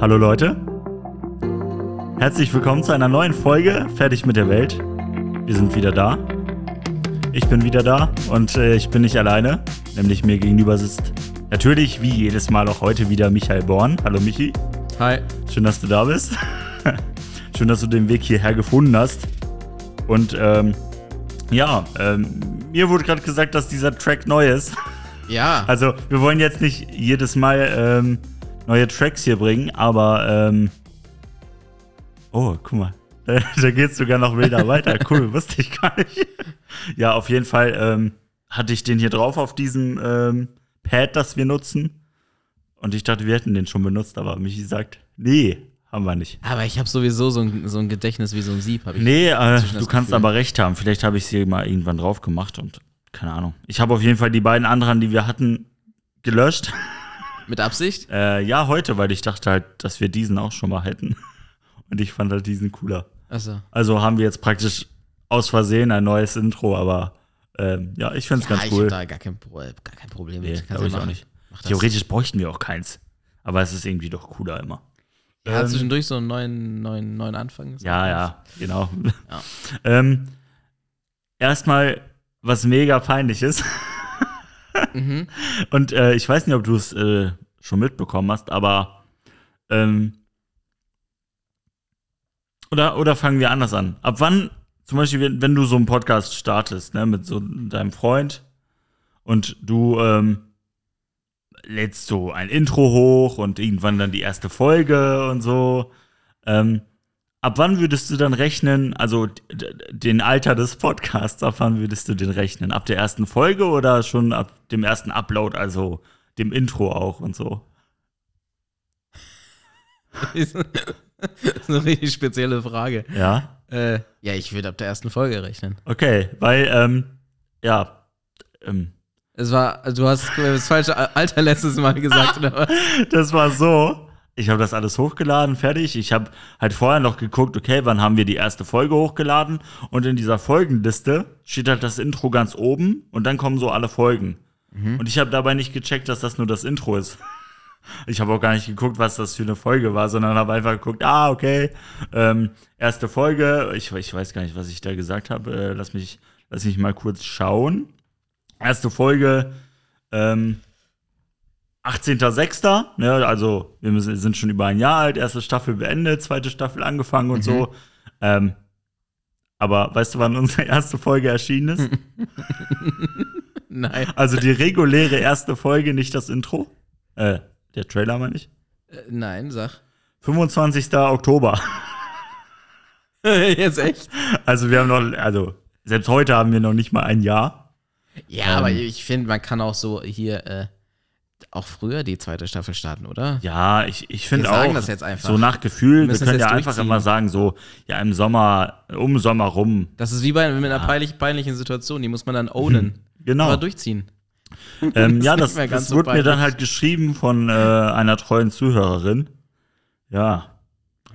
Hallo Leute. Herzlich willkommen zu einer neuen Folge Fertig mit der Welt. Wir sind wieder da. Ich bin wieder da und äh, ich bin nicht alleine. Nämlich mir gegenüber sitzt natürlich wie jedes Mal auch heute wieder Michael Born. Hallo Michi. Hi. Schön, dass du da bist. Schön, dass du den Weg hierher gefunden hast. Und ähm, ja, ähm, mir wurde gerade gesagt, dass dieser Track neu ist. Ja. Also, wir wollen jetzt nicht jedes Mal ähm, neue Tracks hier bringen, aber ähm, oh, guck mal. Da, geht's sogar noch wilder weiter. Cool, wusste ich gar nicht. ja, auf jeden Fall ähm, hatte ich den hier drauf auf diesem ähm, Pad, das wir nutzen. Und ich dachte, wir hätten den schon benutzt, aber Michi sagt, nee, haben wir nicht. Aber ich habe sowieso so ein, so ein Gedächtnis wie so ein Sieb. Hab ich Nee, äh, du kannst Gefühl. aber recht haben. Vielleicht habe ich sie mal irgendwann drauf gemacht und keine Ahnung. Ich habe auf jeden Fall die beiden anderen, die wir hatten, gelöscht. Mit Absicht? Äh, ja, heute, weil ich dachte halt, dass wir diesen auch schon mal hätten. Und ich fand halt diesen cooler. Achso. Also haben wir jetzt praktisch aus Versehen ein neues Intro, aber ähm, ja, ich finde es Ja, ganz ich cool. hab da gar kein, Pro- gar kein Problem Nee, mit. glaube ich auch nicht. Theoretisch bräuchten wir auch keins. Aber es ist irgendwie doch cooler immer. Ja, Ähm, zwischendurch so einen neuen, neuen, neuen Anfang. Ja, ja, genau. Ja. ähm, erstmal, was mega peinlich ist. Mhm. Und äh, ich weiß nicht, ob du es äh, schon mitbekommen hast, aber ähm, oder, oder fangen wir anders an. Ab wann, zum Beispiel, wenn, wenn du so einen Podcast startest, ne, mit so deinem Freund und du ähm, lädst so ein Intro hoch und irgendwann dann die erste Folge und so, ähm, ab wann würdest du dann rechnen, also den Alter des Podcasts, ab wann würdest du den rechnen? Ab der ersten Folge oder schon ab dem ersten Upload, also dem Intro auch und so? ist eine richtig spezielle Frage. Ja, Äh, ja, ich würde ab der ersten Folge rechnen. okay, weil, ähm, ja, ähm, Es war, du hast das falsche Alter letztes Mal gesagt, oder was? das war so. Ich habe das alles hochgeladen, fertig. Ich habe halt vorher noch geguckt, okay, wann haben wir die erste Folge hochgeladen? Und in dieser Folgenliste steht halt das Intro ganz oben und dann kommen so alle Folgen. Und ich habe dabei nicht gecheckt, dass das nur das Intro ist. Ich habe auch gar nicht geguckt, was das für eine Folge war, sondern habe einfach geguckt, ah, okay, ähm, erste Folge. Ich, ich weiß gar nicht, was ich da gesagt habe. Äh, lass, mich, lass mich mal kurz schauen. Erste Folge, ähm, 18.06., ne, also wir müssen, sind schon über ein Jahr alt, erste Staffel beendet, zweite Staffel angefangen und so. Ähm, aber weißt du, wann unsere erste Folge erschienen ist? Nein. also die reguläre erste Folge, nicht das Intro. Äh, der Trailer meine ich. Äh, nein, sag. 25. Oktober. Jetzt echt? Also wir haben noch, also selbst heute haben wir noch nicht mal ein Jahr. Ja, Ähm. aber ich finde, man kann auch so hier äh, auch früher die zweite Staffel starten, oder? Ja, ich, ich finde auch, das jetzt einfach. so nach Gefühl, Wir wir, können ja einfach immer sagen, so, ja, im Sommer, um Sommer rum. Das ist wie bei mit einer peinlich, peinlichen Situation, die muss man dann ownen. Genau. Aber durchziehen. Ähm, ja, das, mehr ganz das so wurde mir dann halt geschrieben von äh, einer treuen Zuhörerin. Ja,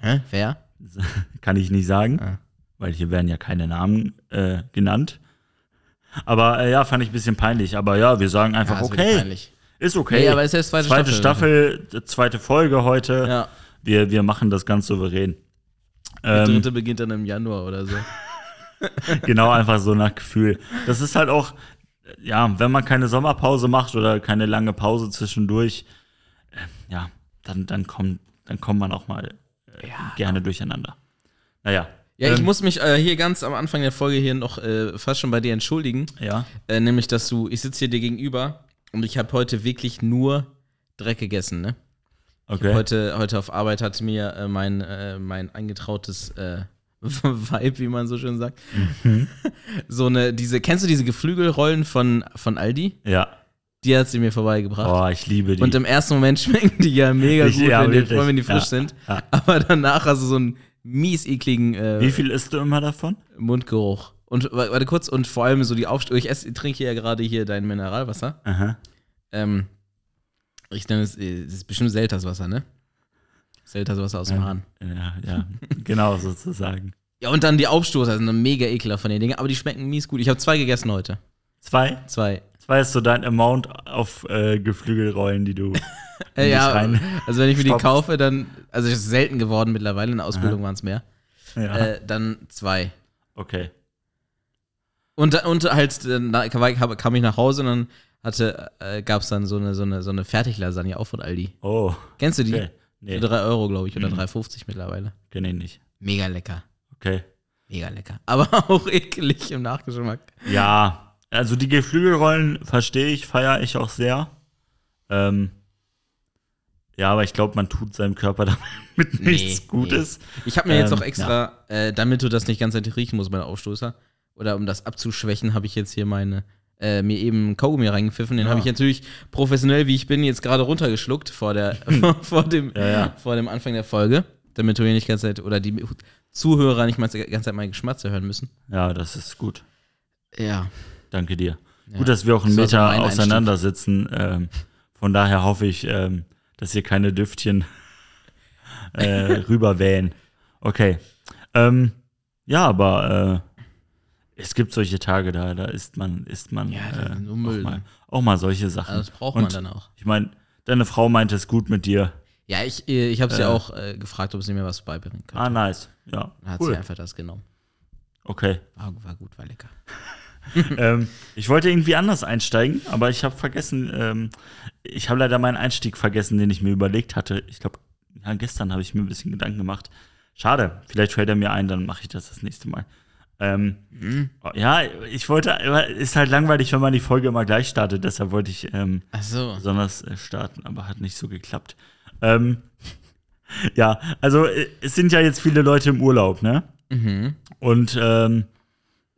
Hä? Wer? kann ich nicht sagen, Ah. weil hier werden ja keine Namen äh, genannt. Aber äh, ja, fand ich ein bisschen peinlich. Aber ja, wir sagen einfach, Ja, okay, peinlich. Ist okay. Nee, aber ist jetzt zweite zweite Staffel. Staffel, zweite Folge heute. Ja. Wir, wir machen das ganz souverän. Die Ähm, dritte beginnt dann im Januar oder so. genau, einfach so nach Gefühl. Das ist halt auch, ja, wenn man keine Sommerpause macht oder keine lange Pause zwischendurch, äh, ja, dann, dann, kommt, dann kommt man auch mal äh, Ja. gerne durcheinander. Naja. Ja, ich ähm, muss mich äh, hier ganz am Anfang der Folge hier noch äh, fast schon bei dir entschuldigen. Ja. Äh, nämlich, dass du, ich sitze hier dir gegenüber und ich habe heute wirklich nur Dreck gegessen, ne? Okay. Heute, heute auf Arbeit hat mir äh, mein, äh, mein eingetrautes äh, Vibe, wie man so schön sagt, Mhm. so eine, diese, kennst du diese Geflügelrollen von, von Aldi? Ja. Die hat sie mir vorbeigebracht. Oh, ich liebe die. Und im ersten Moment schmecken die ja mega Ich- gut, ja, wenn, die, wirklich. vor allem, wenn die frisch Ja, sind. ja. Aber danach hast du so einen mies ekligen äh, Wie viel isst du immer davon? Mundgeruch. Und wa- warte kurz, und vor allem so die Aufstellung. Ich esse, trinke ja gerade hier dein Mineralwasser. Aha. Ähm, ich nenne es, es ist bestimmt Selterswasser, ne? Selterswasser aus dem Hahn. Ja, ja, genau sozusagen. Ja, und dann die Aufstoßer sind dann mega ekelhaft von den Dingen, aber die schmecken mies gut. Ich habe zwei gegessen heute. Zwei? Zwei. Zwei ist so dein Amount auf äh, Geflügelrollen, die du ja, rein also wenn ich mir die kaufe, dann Also es ist selten geworden mittlerweile, in der Ausbildung waren es mehr. Ja. Äh, dann zwei. okay. Und, und halt, kam ich nach Hause und dann hatte, äh, gab es dann so eine, so eine, so eine Fertiglasagne auch von Aldi. Oh, Kennst du die? okay. Nee, Für 3 Euro, glaube ich, oder Mhm. 3,50 mittlerweile. kenne ich nicht. Mega lecker. Okay. Mega lecker. Aber auch eklig im Nachgeschmack. Ja, also die Geflügelrollen verstehe ich, feiere ich auch sehr. Ähm, ja, aber ich glaube, man tut seinem Körper damit nichts Nee, Gutes. Ich habe mir jetzt Ähm, auch extra, äh, damit du das nicht ganz riechen musst, meine Aufstoßer, oder um das abzuschwächen, habe ich jetzt hier meine, äh, mir eben Kaugummi reingepfiffen. Den Ja. habe ich natürlich professionell, wie ich bin, jetzt gerade runtergeschluckt vor, der, vor, dem, Ja, ja. vor dem Anfang der Folge, damit du hier nicht die ganze Zeit, oder die Zuhörer nicht mal die ganze Zeit mein Geschmatze hören müssen. Ja, das ist gut. Ja. Danke dir. Gut, dass wir auch einen Das Meter mein auseinander sitzen. Ähm, von daher hoffe ich, ähm, dass hier keine Düftchen äh, rüberwähen. Okay. Ähm, ja, aber äh, es gibt solche Tage, da, da isst man, isst man Ja, äh, auch, mal, ne? auch mal solche Sachen. Also das braucht Und man dann auch. Ich meine, deine Frau meinte es gut mit dir. Ja, ich, äh, ich habe sie Äh. auch äh, gefragt, ob sie mir was beibringen kann. Ah, nice. Ja, Dann hat sie cool. einfach das genommen. Okay. War, war gut, war lecker. ähm, ich wollte irgendwie anders einsteigen, aber ich habe vergessen, ähm, ich habe leider meinen Einstieg vergessen, den ich mir überlegt hatte. Ich glaube, ja, gestern habe ich mir ein bisschen Gedanken gemacht. Schade, vielleicht fällt er mir ein, dann mache ich das das nächste Mal. Ähm, Mhm. Ja, ich wollte, ist halt langweilig, wenn man die Folge immer gleich startet, deshalb wollte ich ähm, so. besonders äh, starten, aber hat nicht so geklappt. Ähm, ja, also äh, es sind ja jetzt viele Leute im Urlaub, ne? Mhm. Und ähm,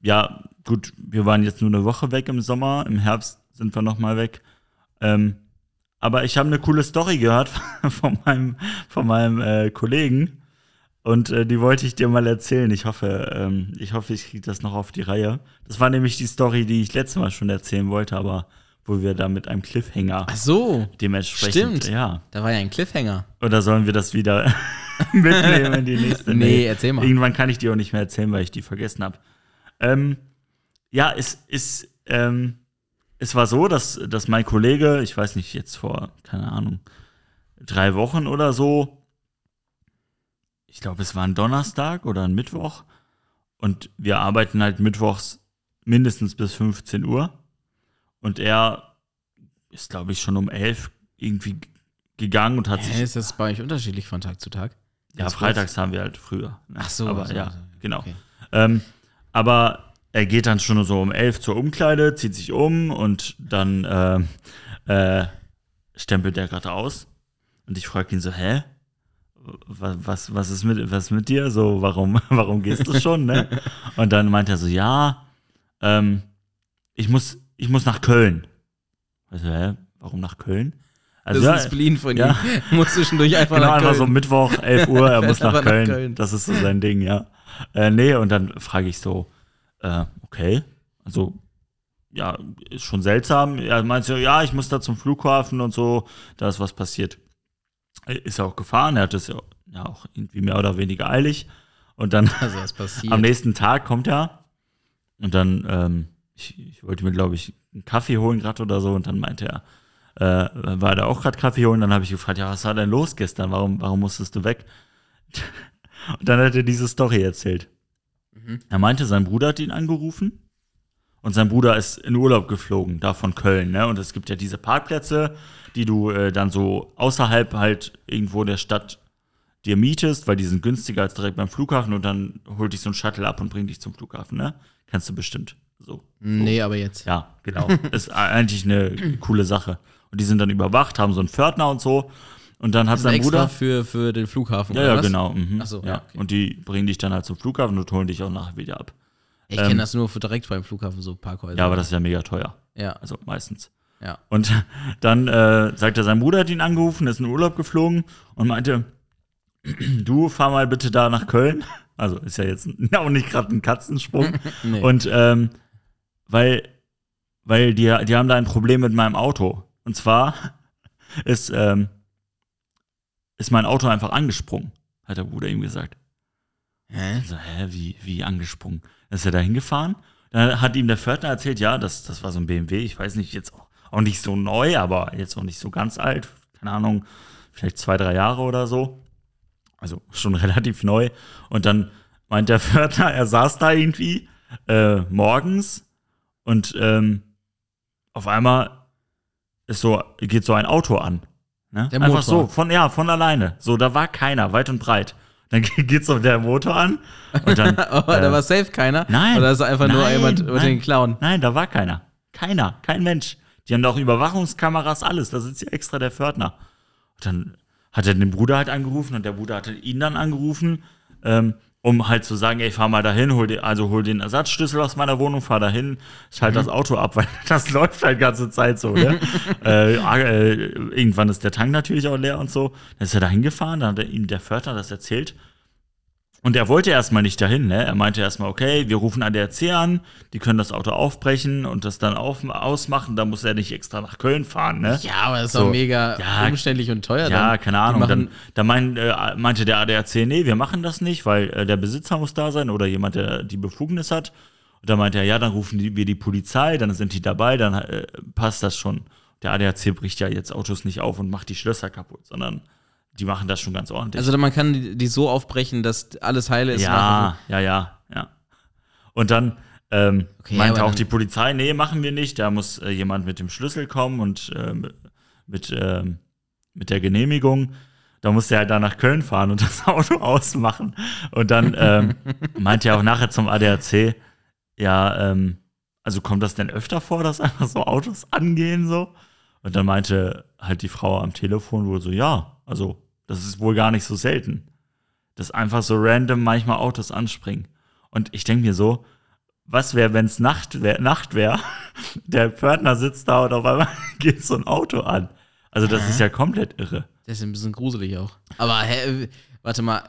ja, gut, wir waren jetzt nur eine Woche weg im Sommer, im Herbst sind wir noch mal weg. Ähm, aber ich habe eine coole Story gehört von meinem, von meinem äh, Kollegen und äh, die wollte ich dir mal erzählen. Ich hoffe, ähm, ich hoffe, ich kriege das noch auf die Reihe. Das war nämlich die Story, die ich letztes Mal schon erzählen wollte, aber wo wir da mit einem Cliffhanger Ach so. dementsprechend, Stimmt. ja. Da war ja ein Cliffhanger. Oder sollen wir das wieder mitnehmen in die nächste? Nee, erzähl mal. Irgendwann kann ich die auch nicht mehr erzählen, weil ich die vergessen habe. Ähm, ja, es ist, ähm, es war so, dass, dass mein Kollege, ich weiß nicht, jetzt vor, keine Ahnung, drei Wochen oder so, ich glaube, es war ein Donnerstag oder ein Mittwoch, und wir arbeiten halt mittwochs mindestens bis 15 Uhr. Und er ist, glaube ich, schon um 11 irgendwie gegangen und hat sich Hä, ist das bei euch unterschiedlich von Tag zu Tag? ja, Ganz freitags haben wir halt früher. ne? Ach so. Aber so, ja, so. genau. Okay. Ähm, aber er geht dann schon so um elf zur Umkleide, zieht sich um und dann ähm, äh, stempelt er gerade aus. Und ich frage ihn so, hä? Was, was, was, ist mit, was mit dir? So, warum, warum gehst du schon? Ne? Und dann meint er so, ja, ähm, ich, muss, ich muss nach Köln. Also, hä? Warum nach Köln? Das Also, ist ein Spleen von ja. ihm. Muss zwischendurch einfach Genau, nach einfach so Köln. Mittwoch, 11 Uhr, er muss nach einfach nach Köln. Köln. Das ist so sein Ding, ja. Äh, nee, und dann frage ich so, äh, okay, also, ja, ist schon seltsam. Er meint so, ja, ich muss da zum Flughafen und so, da ist was passiert. Ist er auch gefahren, er hat es ja, ja auch irgendwie mehr oder weniger eilig. Und dann Also, am nächsten Tag kommt er und dann, ähm, ich, ich wollte mir, glaube ich, einen Kaffee holen gerade oder so und dann meinte er, äh, war da auch gerade Kaffee holen. Dann habe ich gefragt, ja, was war denn los gestern? Warum, warum musstest du weg? Und dann hat er diese Story erzählt. Mhm. Er meinte, sein Bruder hat ihn angerufen und sein Bruder ist in Urlaub geflogen, da von Köln. Ne? Und es gibt ja diese Parkplätze, die du äh, dann so außerhalb halt irgendwo der Stadt dir mietest, weil die sind günstiger als direkt beim Flughafen und dann holt dich so ein Shuttle ab und bringt dich zum Flughafen. Ne? Kennst du bestimmt. So. Nee, aber jetzt. Ja, genau. ist eigentlich eine coole Sache. Und die sind dann überwacht, haben so einen Pförtner und so. Und dann hat sein extra Bruder. für, für den Flughafen. Ja, oder ja, was? genau. Mhm. So, ja. ja, okay. Und die bringen dich dann halt zum Flughafen und holen dich auch nachher wieder ab. Ich Ähm, kenne das nur für direkt beim Flughafen, so Parkhäuser. Ja, aber das ist ja mega teuer. Ja, Also meistens. Ja. Und dann äh, sagt er, sein Bruder hat ihn angerufen, ist in Urlaub geflogen und meinte, du fahr mal bitte da nach Köln. Also ist ja jetzt auch nicht gerade ein Katzensprung. Nee. Und ähm, weil, weil die, die haben da ein Problem mit meinem Auto. Und zwar ist, ähm, ist mein Auto einfach angesprungen, hat der Bruder ihm gesagt. Hä? So, hä, wie, wie angesprungen? Dann ist er da hingefahren. Dann hat ihm der Pförtner erzählt, ja, das, das war so ein BMW, ich weiß nicht, jetzt auch, auch nicht so neu, aber jetzt auch nicht so ganz alt. Keine Ahnung, vielleicht zwei, drei Jahre oder so. Also schon relativ neu. Und dann meint der Pförtner, er saß da irgendwie äh, morgens und ähm, auf einmal ist so, geht so ein Auto an. Ne? Einfach so, von, ja, von alleine. So, da war keiner, weit und breit. Dann geht so der Motor an und dann. Da äh, war safe keiner. Nein. Oder ist einfach nur Nein, jemand über nein. den Clown? Nein, da war keiner. Keiner, kein Mensch. Die haben doch Überwachungskameras, alles. Da sitzt ja extra der Pförtner. Und dann hat er den Bruder halt angerufen und der Bruder hatte ihn dann angerufen, ähm, um halt zu sagen, ey, fahr mal dahin, hol den, also hol den Ersatzschlüssel aus meiner Wohnung, fahr dahin, schalt das Auto ab, weil das läuft halt ganze Zeit so, ne? äh, äh, irgendwann ist der Tank natürlich auch leer und so. Dann ist er dahin gefahren, dann hat er ihm der Pförtner das erzählt. Und er wollte erstmal nicht dahin, ne? Er meinte erstmal, okay, wir rufen ADAC an, die können das Auto aufbrechen und das dann auf, ausmachen, da muss er nicht extra nach Köln fahren, ne? Ja, aber das ist So. doch mega Ja, umständlich und teuer. Ja, dann. keine Ahnung. Dann, dann mein, äh, meinte der ADAC, nee, wir machen das nicht, weil äh, der Besitzer muss da sein oder jemand, der die Befugnis hat. Und dann meinte er, ja, dann rufen die, wir die Polizei, dann sind die dabei, dann äh, passt das schon. Der ADAC bricht ja jetzt Autos nicht auf und macht die Schlösser kaputt, sondern die machen das schon ganz ordentlich. Also man kann die, die so aufbrechen, dass alles heile ist. Ja, ja, ja, ja. Und dann ähm, Okay, meinte auch dann- die Polizei, nee, machen wir nicht. Da muss äh, jemand mit dem Schlüssel kommen und ähm, mit, ähm, mit der Genehmigung. Da musste er halt da nach Köln fahren und das Auto ausmachen. Und dann ähm, meinte er auch nachher zum ADAC, ja, ähm, also kommt das denn öfter vor, dass einfach so Autos angehen so? Und dann meinte halt die Frau am Telefon wohl so, ja, also das ist wohl gar nicht so selten dass einfach so random manchmal Autos anspringen. Und ich denke mir so, was wäre, wenn es Nacht wäre, Nacht wär, der Pförtner sitzt da und auf einmal geht so ein Auto an. Also das ist ja komplett irre. Das ist ein bisschen gruselig auch. Aber hä, äh, warte mal.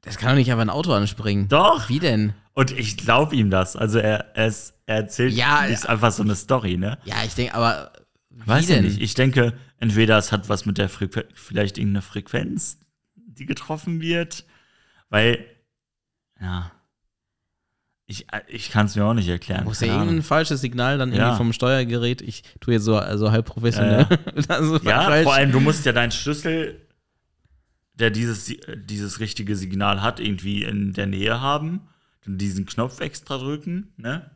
Das kann doch nicht einfach ein Auto anspringen. Doch. Wie denn? Und ich glaube ihm das. Also er, er, ist, er erzählt Ja, ist einfach so eine Story, ne? Ja, ich denke, aber Weiß ich nicht. Ich denke, entweder es hat was mit der Frequenz, vielleicht irgendeine Frequenz, die getroffen wird, weil, ja, ich, ich kann es mir auch nicht erklären. Muss ja irgendein falsches Signal dann irgendwie Ja. vom Steuergerät. Ich tue jetzt so also halb professionell. also Ja, falsch. vor allem, du musst ja deinen Schlüssel, der dieses, dieses richtige Signal hat, irgendwie in der Nähe haben. Diesen Knopf extra drücken, ne?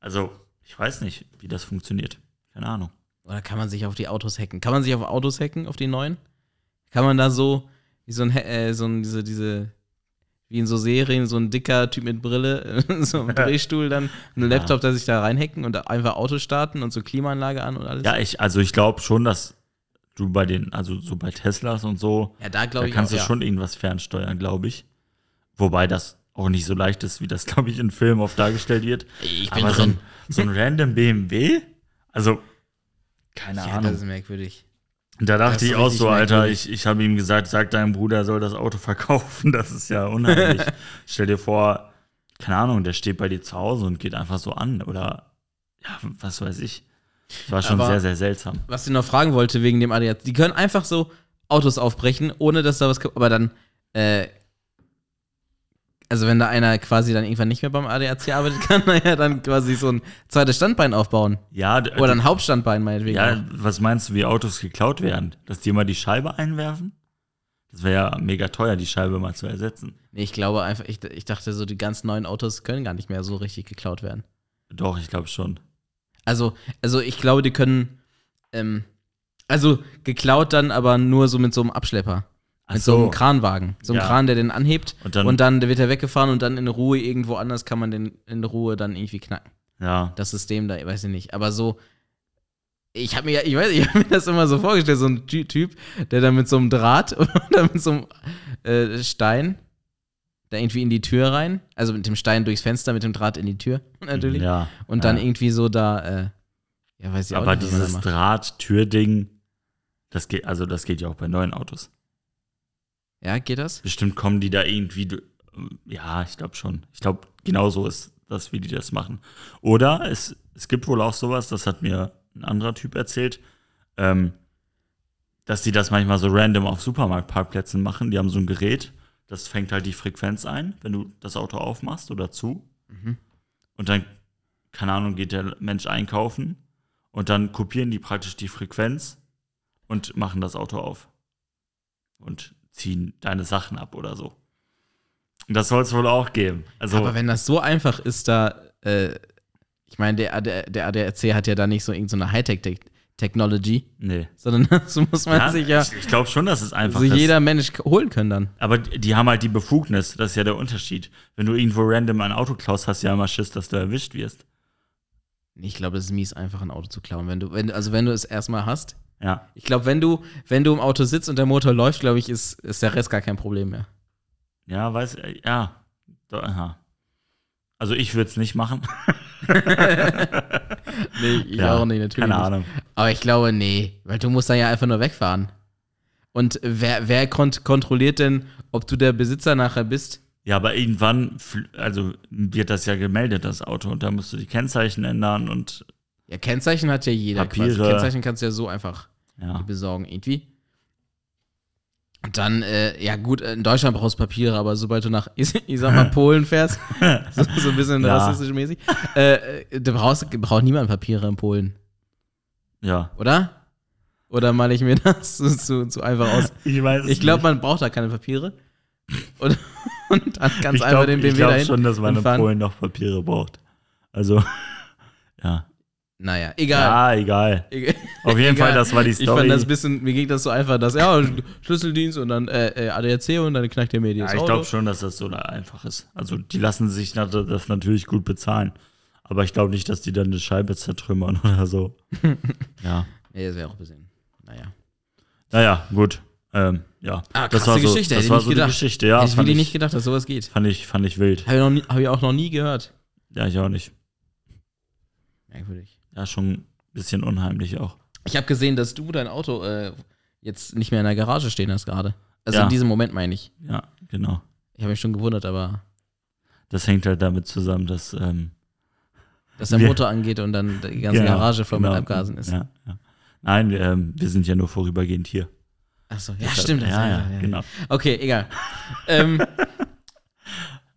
Also, ich weiß nicht, wie das funktioniert. Keine Ahnung. Oder kann man sich auf die Autos hacken? Kann man sich auf Autos hacken, auf die neuen? Kann man da so, wie so ein, äh, so ein diese, diese, wie in so Serien, so ein dicker Typ mit Brille, so ein Drehstuhl dann, einen Laptop, da sich da reinhacken und einfach Auto starten und so Klimaanlage an und alles? Ja, ich, also ich glaube schon, dass du bei den, also so bei Teslas und so, Ja, da da kannst auch, du ja. schon irgendwas fernsteuern, glaube ich. Wobei das auch nicht so leicht ist, wie das, glaube ich, in Filmen oft dargestellt wird. Ich bin Aber so ein, so ein random BMW? Also, keine Ja, Ahnung. das ist merkwürdig. Da dachte ich auch so, Alter, ich, ich habe ihm gesagt, sag deinem Bruder, er soll das Auto verkaufen. Das ist ja unheimlich. Stell dir vor, keine Ahnung, der steht bei dir zu Hause und geht einfach so an. Oder, ja, was weiß ich. Das war schon Aber- sehr, sehr seltsam. Was ich noch fragen wollte wegen dem ADAC, die können einfach so Autos aufbrechen, ohne dass da was kommt. Aber dann, äh, also wenn da einer quasi dann irgendwann nicht mehr beim ADAC arbeitet, kann er ja dann quasi so ein zweites Standbein aufbauen. Ja, Oder ein Hauptstandbein meinetwegen. ja, auch. was meinst du, wie Autos geklaut werden? Dass die immer die Scheibe einwerfen? Das wäre ja mega teuer, die Scheibe mal zu ersetzen. Nee, ich glaube einfach, ich, ich dachte so, die ganz neuen Autos können gar nicht mehr so richtig geklaut werden. Doch, ich glaube schon. Also, also ich glaube, die können, ähm, also geklaut dann aber nur so mit so einem Abschlepper. Mit so einem Kranwagen. So einem Ja. Kran, der den anhebt Und dann- und dann wird er weggefahren und dann in Ruhe irgendwo anders kann man den in Ruhe dann irgendwie knacken. Ja. Das System da, weiß ich nicht. Aber so, ich habe mir ich weiß, ich habe mir das immer so vorgestellt, so ein Ty- Typ, der dann mit so einem Draht oder mit so einem äh, Stein da irgendwie in die Tür rein, also mit dem Stein durchs Fenster, mit dem Draht in die Tür natürlich. Ja. Und dann ja. irgendwie so da, äh, ja, weiß ich auch Aber nicht, was man da dieses. Draht-Tür-Ding, das geht, also das geht ja auch bei neuen Autos. Ja, geht das? Bestimmt kommen die da irgendwie. Ja, ich glaube schon. Ich glaube, genau so ist das, wie die das machen. Oder es, es gibt wohl auch sowas, das hat mir ein anderer Typ erzählt, ähm, dass die das manchmal so random auf Supermarktparkplätzen machen. Die haben so ein Gerät, das fängt halt die Frequenz ein, wenn du das Auto aufmachst oder zu. Mhm. Und dann, keine Ahnung, geht der Mensch einkaufen und dann kopieren die praktisch die Frequenz und machen das Auto auf. Und ziehen deine Sachen ab oder so. Und das soll es wohl auch geben. Also, Aber wenn das so einfach ist, da, äh, ich meine, der, der, der ADAC hat ja da nicht so irgendeine Hightech-Technology, nee. sondern das muss man Ja, sich ja ich, ich glaube schon, dass es einfach so ist. jeder Mensch holen können dann. Aber die haben halt die Befugnis, das ist ja der Unterschied. Wenn du irgendwo random ein Auto klaust, hast du ja immer Schiss, dass du erwischt wirst. Ich glaube, das ist mies, einfach ein Auto zu klauen. Wenn du, wenn, also wenn du es erstmal hast. Ja. Ich glaube, wenn du, wenn du im Auto sitzt und der Motor läuft, glaube ich, ist, ist der Rest gar kein Problem mehr. Ja, weiß, äh, ja. Aha. Also ich würde es nicht machen. Nee, ich Ja, auch nicht, natürlich. Keine nicht. Ahnung. Aber ich glaube, nee, weil du musst dann ja einfach nur wegfahren. Und wer, wer kont kontrolliert denn, ob du der Besitzer nachher bist? Ja, aber irgendwann, also wird das ja gemeldet, das Auto, und da musst du die Kennzeichen ändern und Ja, Kennzeichen hat ja jeder Papiere. quasi. Kennzeichen kannst du ja so einfach ja. besorgen, irgendwie. Und dann, äh, ja gut, in Deutschland brauchst du Papiere, aber sobald du nach, ich, ich sag mal, Polen fährst, so, so ein bisschen Ja. rassistisch mäßig, äh, äh, da brauchst, braucht niemand Papiere in Polen, Ja. oder? Oder male ich mir das zu, zu, zu einfach aus? Ich weiß Ich glaube, man braucht da keine Papiere. Und, und dann ganz ich einfach glaub, den ich BMW glaub dahin schon, dass man in. Polen noch Papiere braucht. Also, ja. Naja, egal. Ja, egal. Egal. Auf jeden Egal. Fall, das war die Ich Story. fand das ein bisschen, mir ging das so einfach, dass, ja, Schlüsseldienst und dann äh, äh, ADAC und dann knackt der mir ja, ich glaube schon, dass das so einfach ist. Also, die lassen sich das natürlich gut bezahlen. Aber ich glaube nicht, dass die dann eine Scheibe zertrümmern oder so. ja. Nee, das wäre auch ein bisschen, naja. Naja, gut. Ähm, ja. Ah, das war so, Geschichte, das hätte ich war so die gedacht. Geschichte, ja. Hätte ich ich, nicht gedacht, dass sowas geht. fand, ich, fand ich wild. Habe ich, hab ich auch noch nie gehört. Ja, ich auch nicht. Merkwürdig. Ja, schon ein bisschen unheimlich auch. Ich habe gesehen, dass du dein Auto äh, jetzt nicht mehr in der Garage stehen hast gerade. Also Ja. in diesem Moment meine ich. Ja, genau. Ich habe mich schon gewundert, aber Das hängt halt damit zusammen, dass ähm, dass der Motor angeht und dann die ganze genau, Garage voll mit genau. Abgasen ist. Ja, ja. Nein, wir, ähm, wir sind ja nur vorübergehend hier. Achso, ja, stimmt. das Ja, ist ja, genau. Okay, egal. ähm,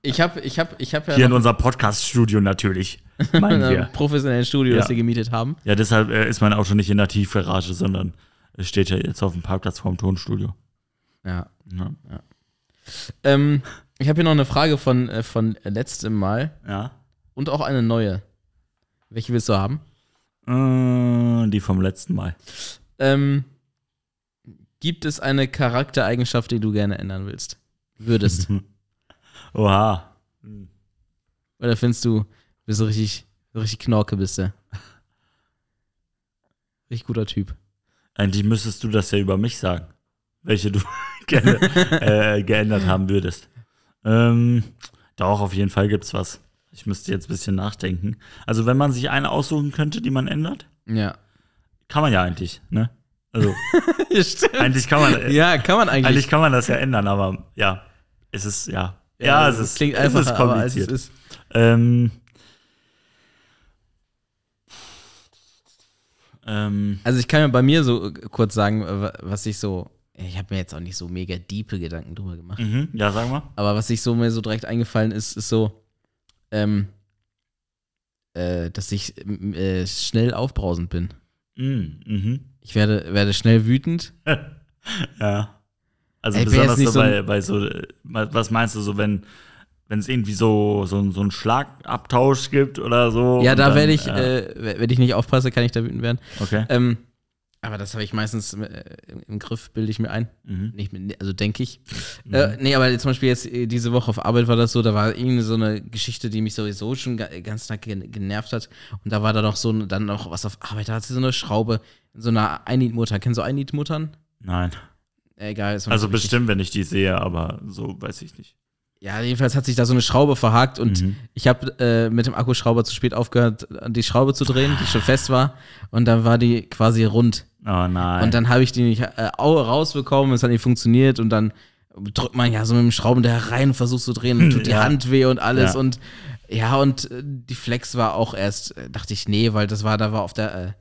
ich habe ich hab, ich hab ja Hier in noch unser Podcast-Studio natürlich, meinen ein wir. professionellen Studio, das Ja. wir gemietet haben. Ja, deshalb äh, ist mein Auto nicht in der Tiefgarage, sondern es steht ja jetzt auf dem Parkplatz vorm Tonstudio. Ja. Ja. Ähm, ich habe hier noch eine Frage von, äh, von letztem Mal ja. und auch eine neue. Welche willst du haben? Äh, die vom letzten Mal. Ähm, gibt es eine Charaktereigenschaft, die du gerne ändern willst? Würdest? Oha. Oder findest du, bist du richtig, richtig Knorke bist du? Richtig guter Typ. Eigentlich müsstest du das ja über mich sagen, welche du gerne äh, geändert haben würdest. Ähm, doch, auf jeden Fall gibt's was. Ich müsste jetzt ein bisschen nachdenken. Also, wenn man sich eine aussuchen könnte, die man ändert, Ja. kann man ja eigentlich, ne? Also, Stimmt. eigentlich kann man, Ja, kann man eigentlich. eigentlich kann man das ja ändern, aber ja, es ist, ja. Ja, es ist, klingt es einfach, ist aber als es kompliziert. ist. Ähm, ähm, Also ich kann mir bei mir so äh, kurz sagen, äh, was ich so, ich habe mir jetzt auch nicht so mega diepe Gedanken drüber gemacht, mhm, ja, sag mal. aber was sich so mir so direkt eingefallen ist, ist so, ähm, äh, dass ich äh, schnell aufbrausend bin. Mhm, mhm. Ich werde, werde schnell wütend. Ja. Also Ey, besonders so bei, bei so, äh, was meinst du so, wenn wenn es irgendwie so, so, so einen Schlagabtausch gibt oder so? ja, da werde ich, ja, äh, wenn ich nicht aufpasse, kann ich da wütend werden. Okay. Ähm, aber das habe ich meistens äh, im- Griff, bilde ich mir ein. Mhm. Nicht also denke ich. Äh, nee, aber zum Beispiel jetzt äh, diese Woche auf Arbeit war das so, da war irgendwie so eine Geschichte, die mich sowieso schon ga, ganz Tag gen- genervt hat. Und da war da noch so, dann noch was auf Arbeit, da hat sie so eine Schraube in so einer Einliedmutter. Kennst du Einliedmuttern? Nein. Egal. ist Also bestimmt, wenn ich die sehe, aber so weiß ich nicht. Ja, jedenfalls hat sich da so eine Schraube verhakt und Mhm. ich habe äh, mit dem Akkuschrauber zu spät aufgehört, die Schraube zu drehen, die schon fest war. Und dann war die quasi rund. Oh nein. Und dann habe ich die nicht äh, au- rausbekommen, es hat nicht funktioniert und dann drückt man ja so mit dem Schraubendreher rein und versucht zu drehen und tut die Ja. Hand weh und alles Ja. und ja und äh, die Flex war auch erst, äh, dachte ich, nee, weil das war, da war auf der, äh,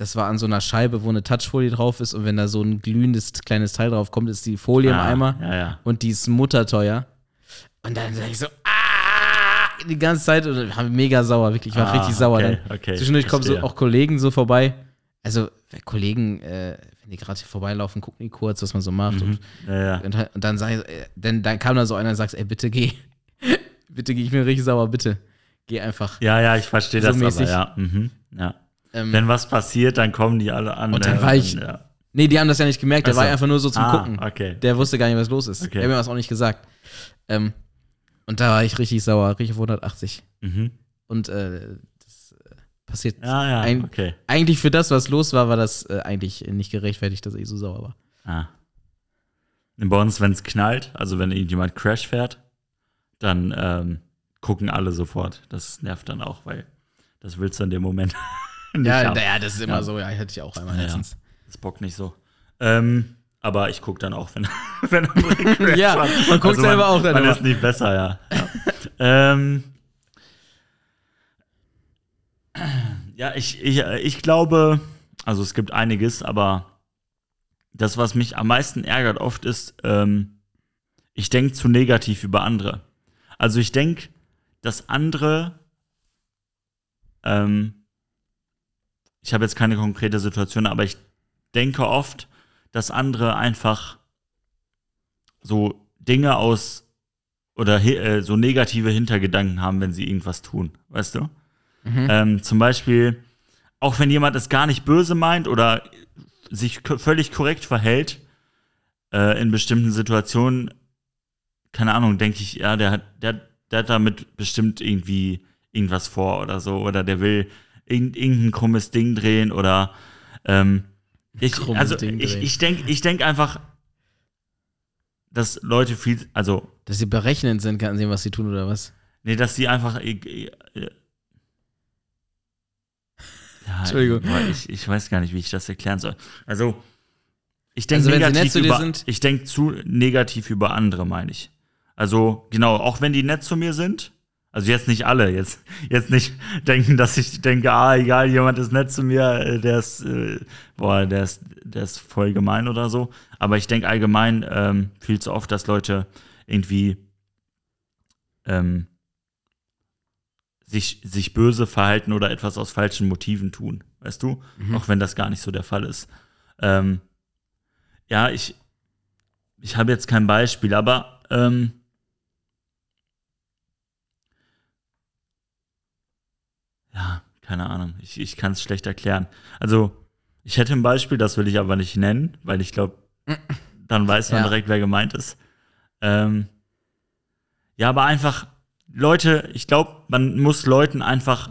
das war an so einer Scheibe, wo eine Touchfolie drauf ist und wenn da so ein glühendes kleines Teil drauf kommt, ist die Folie Ah, im Eimer Ja, ja. und die ist mutterteuer. Und dann sag ich so, ah, die ganze Zeit und war mega sauer, wirklich, ich war Ah, richtig sauer. okay, dann okay, zwischendurch kommen so auch Kollegen so vorbei Also, Kollegen, äh, wenn die gerade hier vorbeilaufen, gucken die kurz, was man so macht. Und, Ja, und, und dann sag ich, äh, dann, dann kam da so einer und sagt, ey, bitte geh. bitte geh, ich bin richtig sauer, bitte. Geh einfach. Ja, ja, ich verstehe So das mäßig. aber, ja. Mhm. ja. Ähm, Wenn was passiert, dann kommen die alle an. Und dann war ich- Ja. nee, die haben das ja nicht gemerkt, der Ach so. war einfach nur so zum Ah, Gucken. okay. Der wusste gar nicht, was los ist. Okay. Der hat mir das auch nicht gesagt. Ähm, und da war ich richtig sauer, richtig auf 180. Mhm. Und äh, das äh, passiert. Ja, ja, Ein- okay. Eigentlich für das, was los war, war das äh, eigentlich nicht gerechtfertigt, dass ich so sauer war. Ah. Bei uns, wenn es knallt, also wenn irgendjemand Crash fährt, dann ähm, gucken alle sofort. Das nervt dann auch, weil das willst du in dem Moment Ja, haben. ja, das ist immer Ja. so. Ja, hätte ich auch einmal Ja, letztens. Das bockt nicht so. Ähm, aber ich gucke dann auch, wenn, wenn Crash Ja, man guckt selber auch dann Man immer. ist nicht besser, ja. ja. ähm, ja, ich, ich, ich glaube, also es gibt einiges, aber das, was mich am meisten ärgert oft ist, ähm, ich denke zu negativ über andere. Also ich denke, dass andere, ähm, ich habe jetzt keine konkrete Situation, aber ich denke oft, dass andere einfach so Dinge aus oder äh, so negative Hintergedanken haben, wenn sie irgendwas tun, weißt du? Mhm. Ähm, zum Beispiel, auch wenn jemand es gar nicht böse meint oder sich völlig korrekt verhält, äh, in bestimmten Situationen, keine Ahnung, denke ich, ja, der hat, der, der hat damit bestimmt irgendwie irgendwas vor oder so, oder der will irgend, irgendein krummes Ding drehen oder ähm, ich, Krummes also Ding ich, drehen. ich denke ich denk einfach, dass Leute viel, also Dass sie berechnend sind, kann sehen, was sie tun oder was. Nee, dass sie einfach. äh, äh, Ja, Entschuldigung. ich, ich weiß gar nicht, wie ich das erklären soll. Also, ich denke Also, negativ nett zu dir über. sind- Ich denke zu negativ über andere, meine ich. Also, genau, auch wenn die nett zu mir sind. Also jetzt nicht alle, jetzt, jetzt nicht denken, dass ich denke, ah, egal, jemand ist nett zu mir, äh, der ist, äh, boah, der ist, der ist voll gemein oder so. Aber ich denke allgemein ähm, viel zu oft, dass Leute irgendwie ähm, sich, sich böse verhalten oder etwas aus falschen Motiven tun, weißt du? Auch wenn das gar nicht so der Fall ist. Ähm, ja, ich, ich habe jetzt kein Beispiel, aber ähm, ja, keine Ahnung. Ich, ich kann es schlecht erklären. Also, ich hätte ein Beispiel, das will ich aber nicht nennen, weil ich glaube, dann weiß man Ja. direkt, wer gemeint ist. Ähm, ja, aber einfach, Leute, ich glaube, man muss Leuten einfach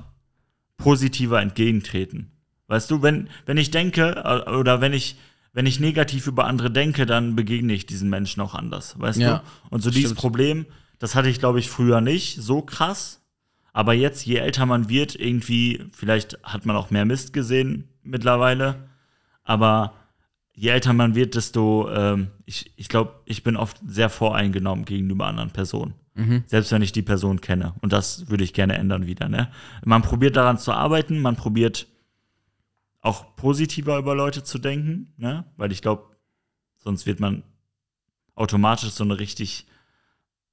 positiver entgegentreten. Weißt du, wenn, wenn ich denke, äh, oder wenn ich, wenn ich negativ über andere denke, dann begegne ich diesen Menschen auch anders, weißt Ja, du? Und so dieses stimmt. Problem, das hatte ich, glaube ich, früher nicht so krass. Aber jetzt, je älter man wird, irgendwie, vielleicht hat man auch mehr Mist gesehen mittlerweile. Aber je älter man wird, desto, ähm, ich, ich glaube, ich bin oft sehr voreingenommen gegenüber anderen Personen. Mhm. Selbst wenn ich die Person kenne. Und das würde ich gerne ändern wieder. Ne? Man probiert daran zu arbeiten, man probiert auch positiver über Leute zu denken, ne? weil ich glaube, sonst wird man automatisch so eine richtig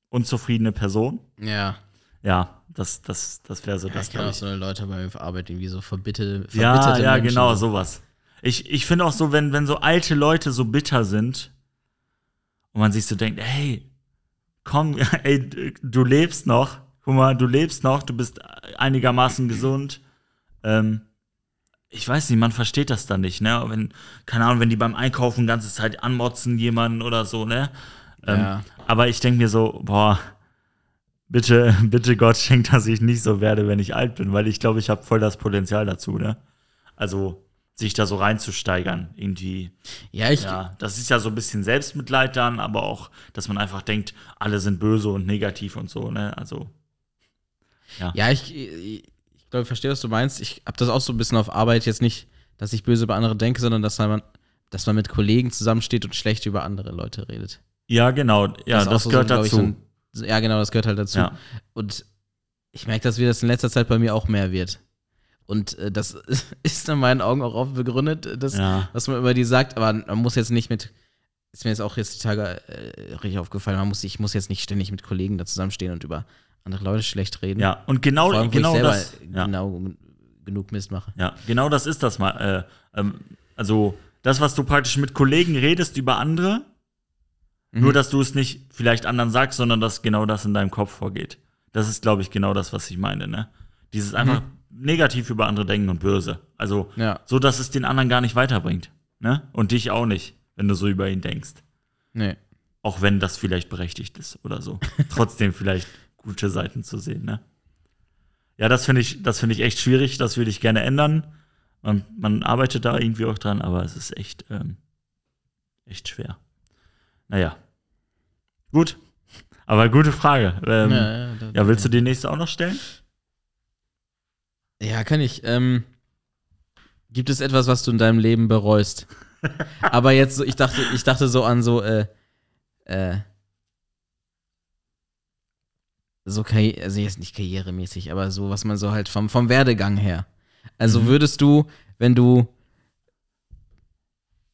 unzufriedene Person. Ja. Ja, das, das, das wäre so Ja, das, ich kenne glaub auch ich. so Leute bei mir auf Arbeit irgendwie so verbitte, verbitterte Ja, ja, Menschen. genau, sowas. Ich, ich finde auch so, wenn, wenn so alte Leute so bitter sind und man sich so denkt, hey, komm, ey, du lebst noch, guck mal, du lebst noch, du bist einigermaßen gesund. Ähm, ich weiß nicht, man versteht das dann nicht, ne? Wenn, keine Ahnung, wenn die beim Einkaufen die ganze Zeit anmotzen jemanden oder so, ne? Ähm, Ja. Aber ich denke mir so, boah, bitte, bitte Gott schenkt, dass ich nicht so werde, wenn ich alt bin, weil ich glaube, ich habe voll das Potenzial dazu, ne? Also, sich da so reinzusteigern, irgendwie. Ja, ich, Ja, das ist ja so ein bisschen Selbstmitleid dann, aber auch, dass man einfach denkt, alle sind böse und negativ und so, ne? Also, Ja, ich, ich, ich glaube, ich verstehe, was du meinst. Ich habe das auch so ein bisschen auf Arbeit jetzt nicht, dass ich böse über andere denke, sondern dass man, dass man mit Kollegen zusammensteht und schlecht über andere Leute redet. ja, genau, ja, das, auch so gehört ich, dazu. so ein- ja, genau, das gehört halt dazu. Ja. Und ich merke, dass wir das in letzter Zeit bei mir auch mehr wird. Und äh, das ist in meinen Augen auch oft begründet, äh, dass, ja, was man über die sagt, aber man muss jetzt nicht mit, ist mir jetzt auch jetzt die Tage äh, richtig aufgefallen, man muss, ich muss jetzt nicht ständig mit Kollegen da zusammenstehen und über andere Leute schlecht reden. ja, und genau, allem, genau das. Ja. genau genug Mist mache. Ja, genau das ist das mal. Äh, ähm, also, das, was du praktisch mit Kollegen redest über andere, Mhm. nur dass du es nicht vielleicht anderen sagst, sondern dass genau das in deinem Kopf vorgeht. Das ist, glaube ich, genau das, was ich meine, ne? Dieses einfach negativ über andere denken und böse. Also, Ja. so, dass es den anderen gar nicht weiterbringt, ne? Und dich auch nicht, wenn du so über ihn denkst. Nee. Auch wenn das vielleicht berechtigt ist oder so. Trotzdem vielleicht gute Seiten zu sehen, ne? Ja, das finde ich, das finde ich echt schwierig, das würde ich gerne ändern. Man, man arbeitet da irgendwie auch dran, aber es ist echt, ähm, echt schwer. Naja. Gut. Aber gute Frage. Ähm, ja, ja, ja, da- willst du die nächste auch noch stellen? Ja, kann ich. Ähm, gibt es etwas, was du in deinem Leben bereust? Aber jetzt so, ich dachte, ich dachte so an so, äh, äh, so Karriere, also jetzt nicht karrieremäßig, aber so, was man so halt vom, vom Werdegang her. Also Mhm. würdest du, wenn du,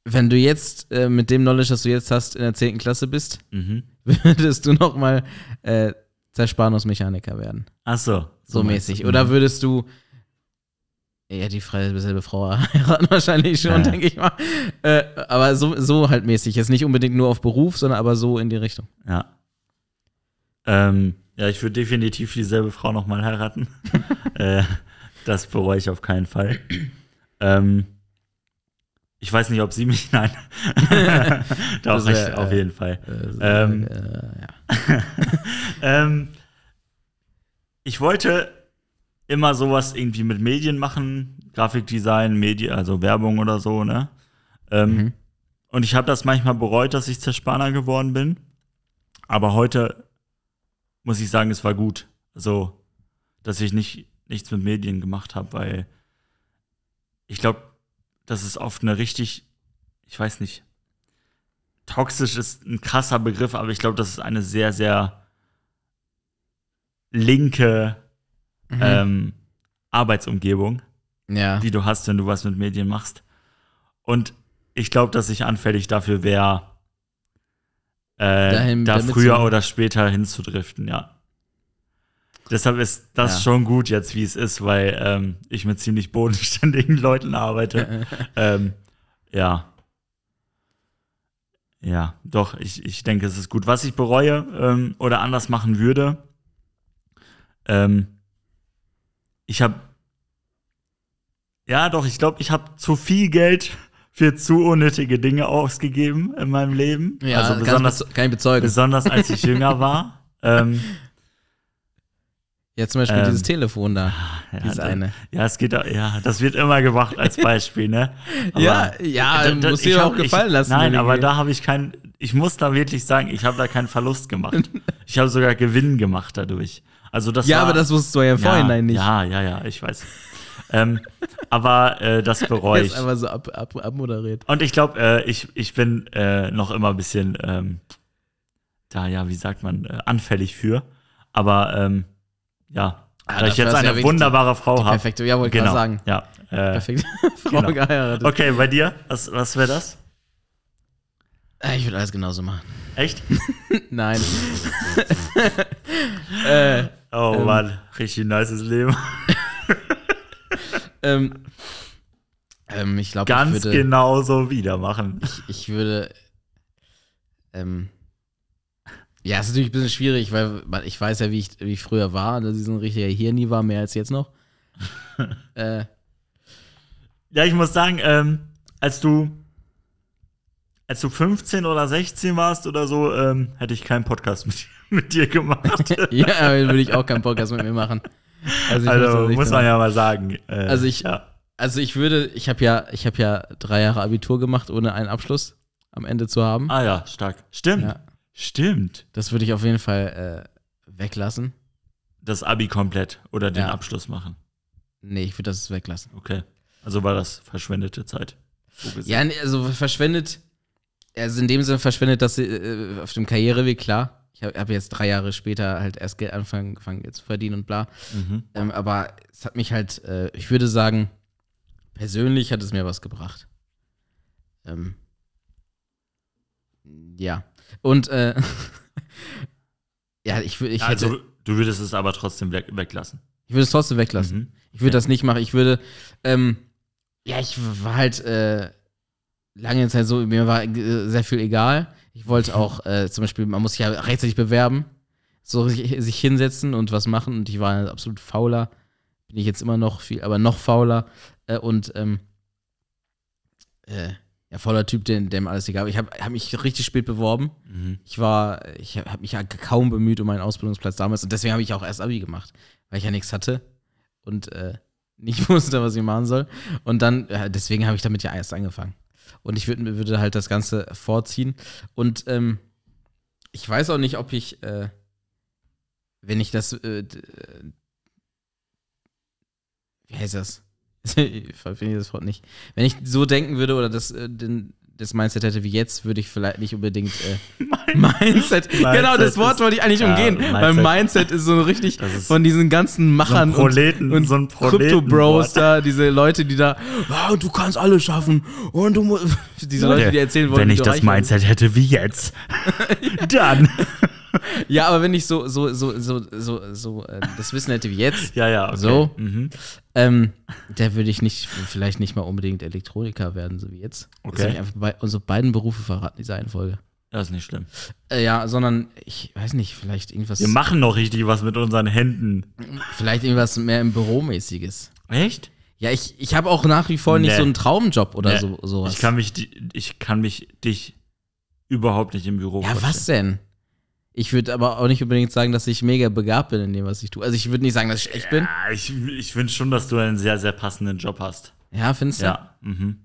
wenn du jetzt äh, mit dem Knowledge, das du jetzt hast, in der 10. Klasse bist, Mhm. Würdest du noch mal äh, Zersparungsmechaniker werden? Ach so. So meinst mäßig. Oder Mhm. würdest du ja die freie selbe Frau heiraten wahrscheinlich schon, Ja. denke ich mal. Äh, aber so, so halt mäßig. Jetzt nicht unbedingt nur auf Beruf, sondern aber so in die Richtung. Ja. Ähm, ja, ich würde definitiv dieselbe Frau nochmal heiraten. äh, das bereue ich auf keinen Fall. ähm, ich weiß nicht, ob sie mich. Nein. Doch, wär, ich, auf äh, jeden Fall. Äh, so, Ähm. äh, ja. ähm, ich wollte immer sowas irgendwie mit Medien machen, Grafikdesign, Medien, also Werbung oder so, ne? Ähm, Mhm. Und ich habe das manchmal bereut, dass ich Zerspaner geworden bin. Aber heute muss ich sagen, es war gut. Also, dass ich nicht, nichts mit Medien gemacht habe, weil ich glaube, das ist oft eine richtig, ich weiß nicht, toxisch ist ein krasser Begriff, aber ich glaube, das ist eine sehr, sehr linke Mhm. ähm, Arbeitsumgebung, ja. die du hast, wenn du was mit Medien machst. Und ich glaube, dass ich anfällig dafür wäre, äh, Dahin- da früher oder später hinzudriften, ja. Deshalb ist das Ja. schon gut jetzt, wie es ist, weil ähm, ich mit ziemlich bodenständigen Leuten arbeite. ähm, ja. Ja, doch, ich, ich denke, es ist gut. Was ich bereue ähm, oder anders machen würde, ähm, ich habe, ja, doch, ich glaube, ich habe zu viel Geld für zu unnötige Dinge ausgegeben in meinem Leben. ja, also besonders, kann ich bezeugen. besonders als ich jünger war. Ja, zum Beispiel ähm, dieses Telefon da. ja, Dieses eine. Ja, es geht, auch- ja, das wird immer gebracht als Beispiel, ne? Aber- ja, ja, Da- da- muss dir auch gefallen ich, lassen. Nein, aber da habe ich keinen, ich muss da wirklich sagen, ich habe da keinen Verlust gemacht. ich habe sogar Gewinn gemacht dadurch. Also das Ja, war, aber das wusstest du ja im Vorhinein nicht. Ja, ja, ja, ich weiß. ähm, aber äh, das bereue Er ich. einfach so ab, ab, abmoderiert. Und ich glaube, äh, ich, ich bin äh, noch immer ein bisschen ähm, da, ja, wie sagt man, äh, anfällig für. Aber ähm, ja, Ah, da ich jetzt ja eine wirklich wunderbare Frau habe. Perfekt, ja, wollte ich Genau, sagen. ja. Äh, Perfekt. Frau genau. geheiratet. okay, bei dir, was, was wäre das? Äh, Ich würde alles genauso machen. Echt? Nein. äh, Oh Ähm. Mann, richtig nices Leben. ähm, ähm, ich glaube, ich Ganz würde, genau so wieder machen. ich, ich würde, ähm, ja, ist natürlich ein bisschen schwierig, weil ich weiß ja, wie ich, wie ich früher war, dass ich so ein richtiger Hirni war, mehr als jetzt noch. äh, Ja, ich muss sagen, ähm, als du als du 15 oder 16 warst oder so, ähm, hätte ich keinen Podcast mit, mit dir gemacht. ja, dann würde ich auch keinen Podcast mit mir machen. Also, also muss machen. man ja mal sagen. Äh, Also ich- ja. Also ich würde, ich habe ja, ich habe ja drei Jahre Abitur gemacht, ohne einen Abschluss am Ende zu haben. Ah ja, stark. Stimmt. Ja, Stimmt. das würde ich auf jeden Fall äh, weglassen. Das Abi komplett oder den Ja. Abschluss machen. Nee, ich würde das weglassen. Okay. Also war das verschwendete Zeit. So gesehen. Ja, nee, also verschwendet, also in dem Sinne verschwendet das äh, auf dem Karriereweg, klar. Ich habe hab jetzt drei Jahre später halt erst Geld angefangen angefangen, jetzt zu verdienen und bla. Mhm. Ähm, aber es hat mich halt, äh, ich würde sagen, persönlich hat es mir was gebracht. Ähm, ja. Und äh, ja, ich, wür- ich hätte, also du würdest es aber trotzdem weg, weglassen. Ich würde es trotzdem weglassen. Mhm. Ich würde Okay. das nicht machen. Ich würde, ähm, ja, ich war halt äh, lange Zeit so, mir war äh, sehr viel egal. Ich wollte auch äh, zum Beispiel, man muss sich ja rechtzeitig bewerben, so sich, sich hinsetzen und was machen. Und ich war ein absolut fauler. Bin ich jetzt immer noch viel, aber noch fauler. Äh, und ähm, äh, ja, fauler Typ, dem, dem alles egal. Ich habe hab mich richtig spät beworben. Mhm. Ich war, ich habe mich ja kaum bemüht um meinen Ausbildungsplatz damals und deswegen habe ich auch erst Abi gemacht, weil ich ja nichts hatte und äh, nicht wusste, was ich machen soll. Und dann, äh, deswegen habe ich damit ja erst angefangen. Und ich würd, würde halt das Ganze vorziehen. Und ähm, ich weiß auch nicht, ob ich, äh, wenn ich das, äh, äh, wie heißt das? ich finde das Wort nicht. Wenn ich so denken würde oder das, äh, den, das Mindset hätte wie jetzt, würde ich vielleicht nicht unbedingt äh, Mindset. genau, das Wort wollte ich eigentlich ja, umgehen. Weil Mindset. Ist so richtig von diesen ganzen Machern so Proleten, und, und so ein Crypto-Bros Proletenwort. da, diese Leute, die da, ah, du kannst alles schaffen und du musst, diese Leute, die erzählen wollen, Wenn ich das. Mindset hätte wie jetzt, dann. Ja, aber wenn ich so, so, so, so, so, so äh, das Wissen hätte wie jetzt, Ja, ja, okay. So. Mhm. ähm, der würde ich nicht, vielleicht nicht mal unbedingt Elektroniker werden, so wie jetzt. Okay. habe ich einfach bei, unsere beiden Berufe verraten, diese Reihenfolge. Das ist nicht schlimm. Äh, ja, sondern ich weiß nicht, vielleicht irgendwas, Wir machen noch richtig was mit unseren Händen. vielleicht irgendwas mehr im Büromäßiges. Echt? Ja, ich, ich habe auch nach wie vor nicht Nee. so einen Traumjob oder Nee. so, sowas. Ich kann mich, ich kann mich dich überhaupt nicht im Büro ja, vorstellen. was denn? Ich würde aber auch nicht unbedingt sagen, dass ich mega begabt bin in dem, was ich tue. Also ich würde nicht sagen, dass ich schlecht bin. Ja, ich, ich finde schon, dass du einen sehr, sehr passenden Job hast. Ja, findest du? Ja. Mhm.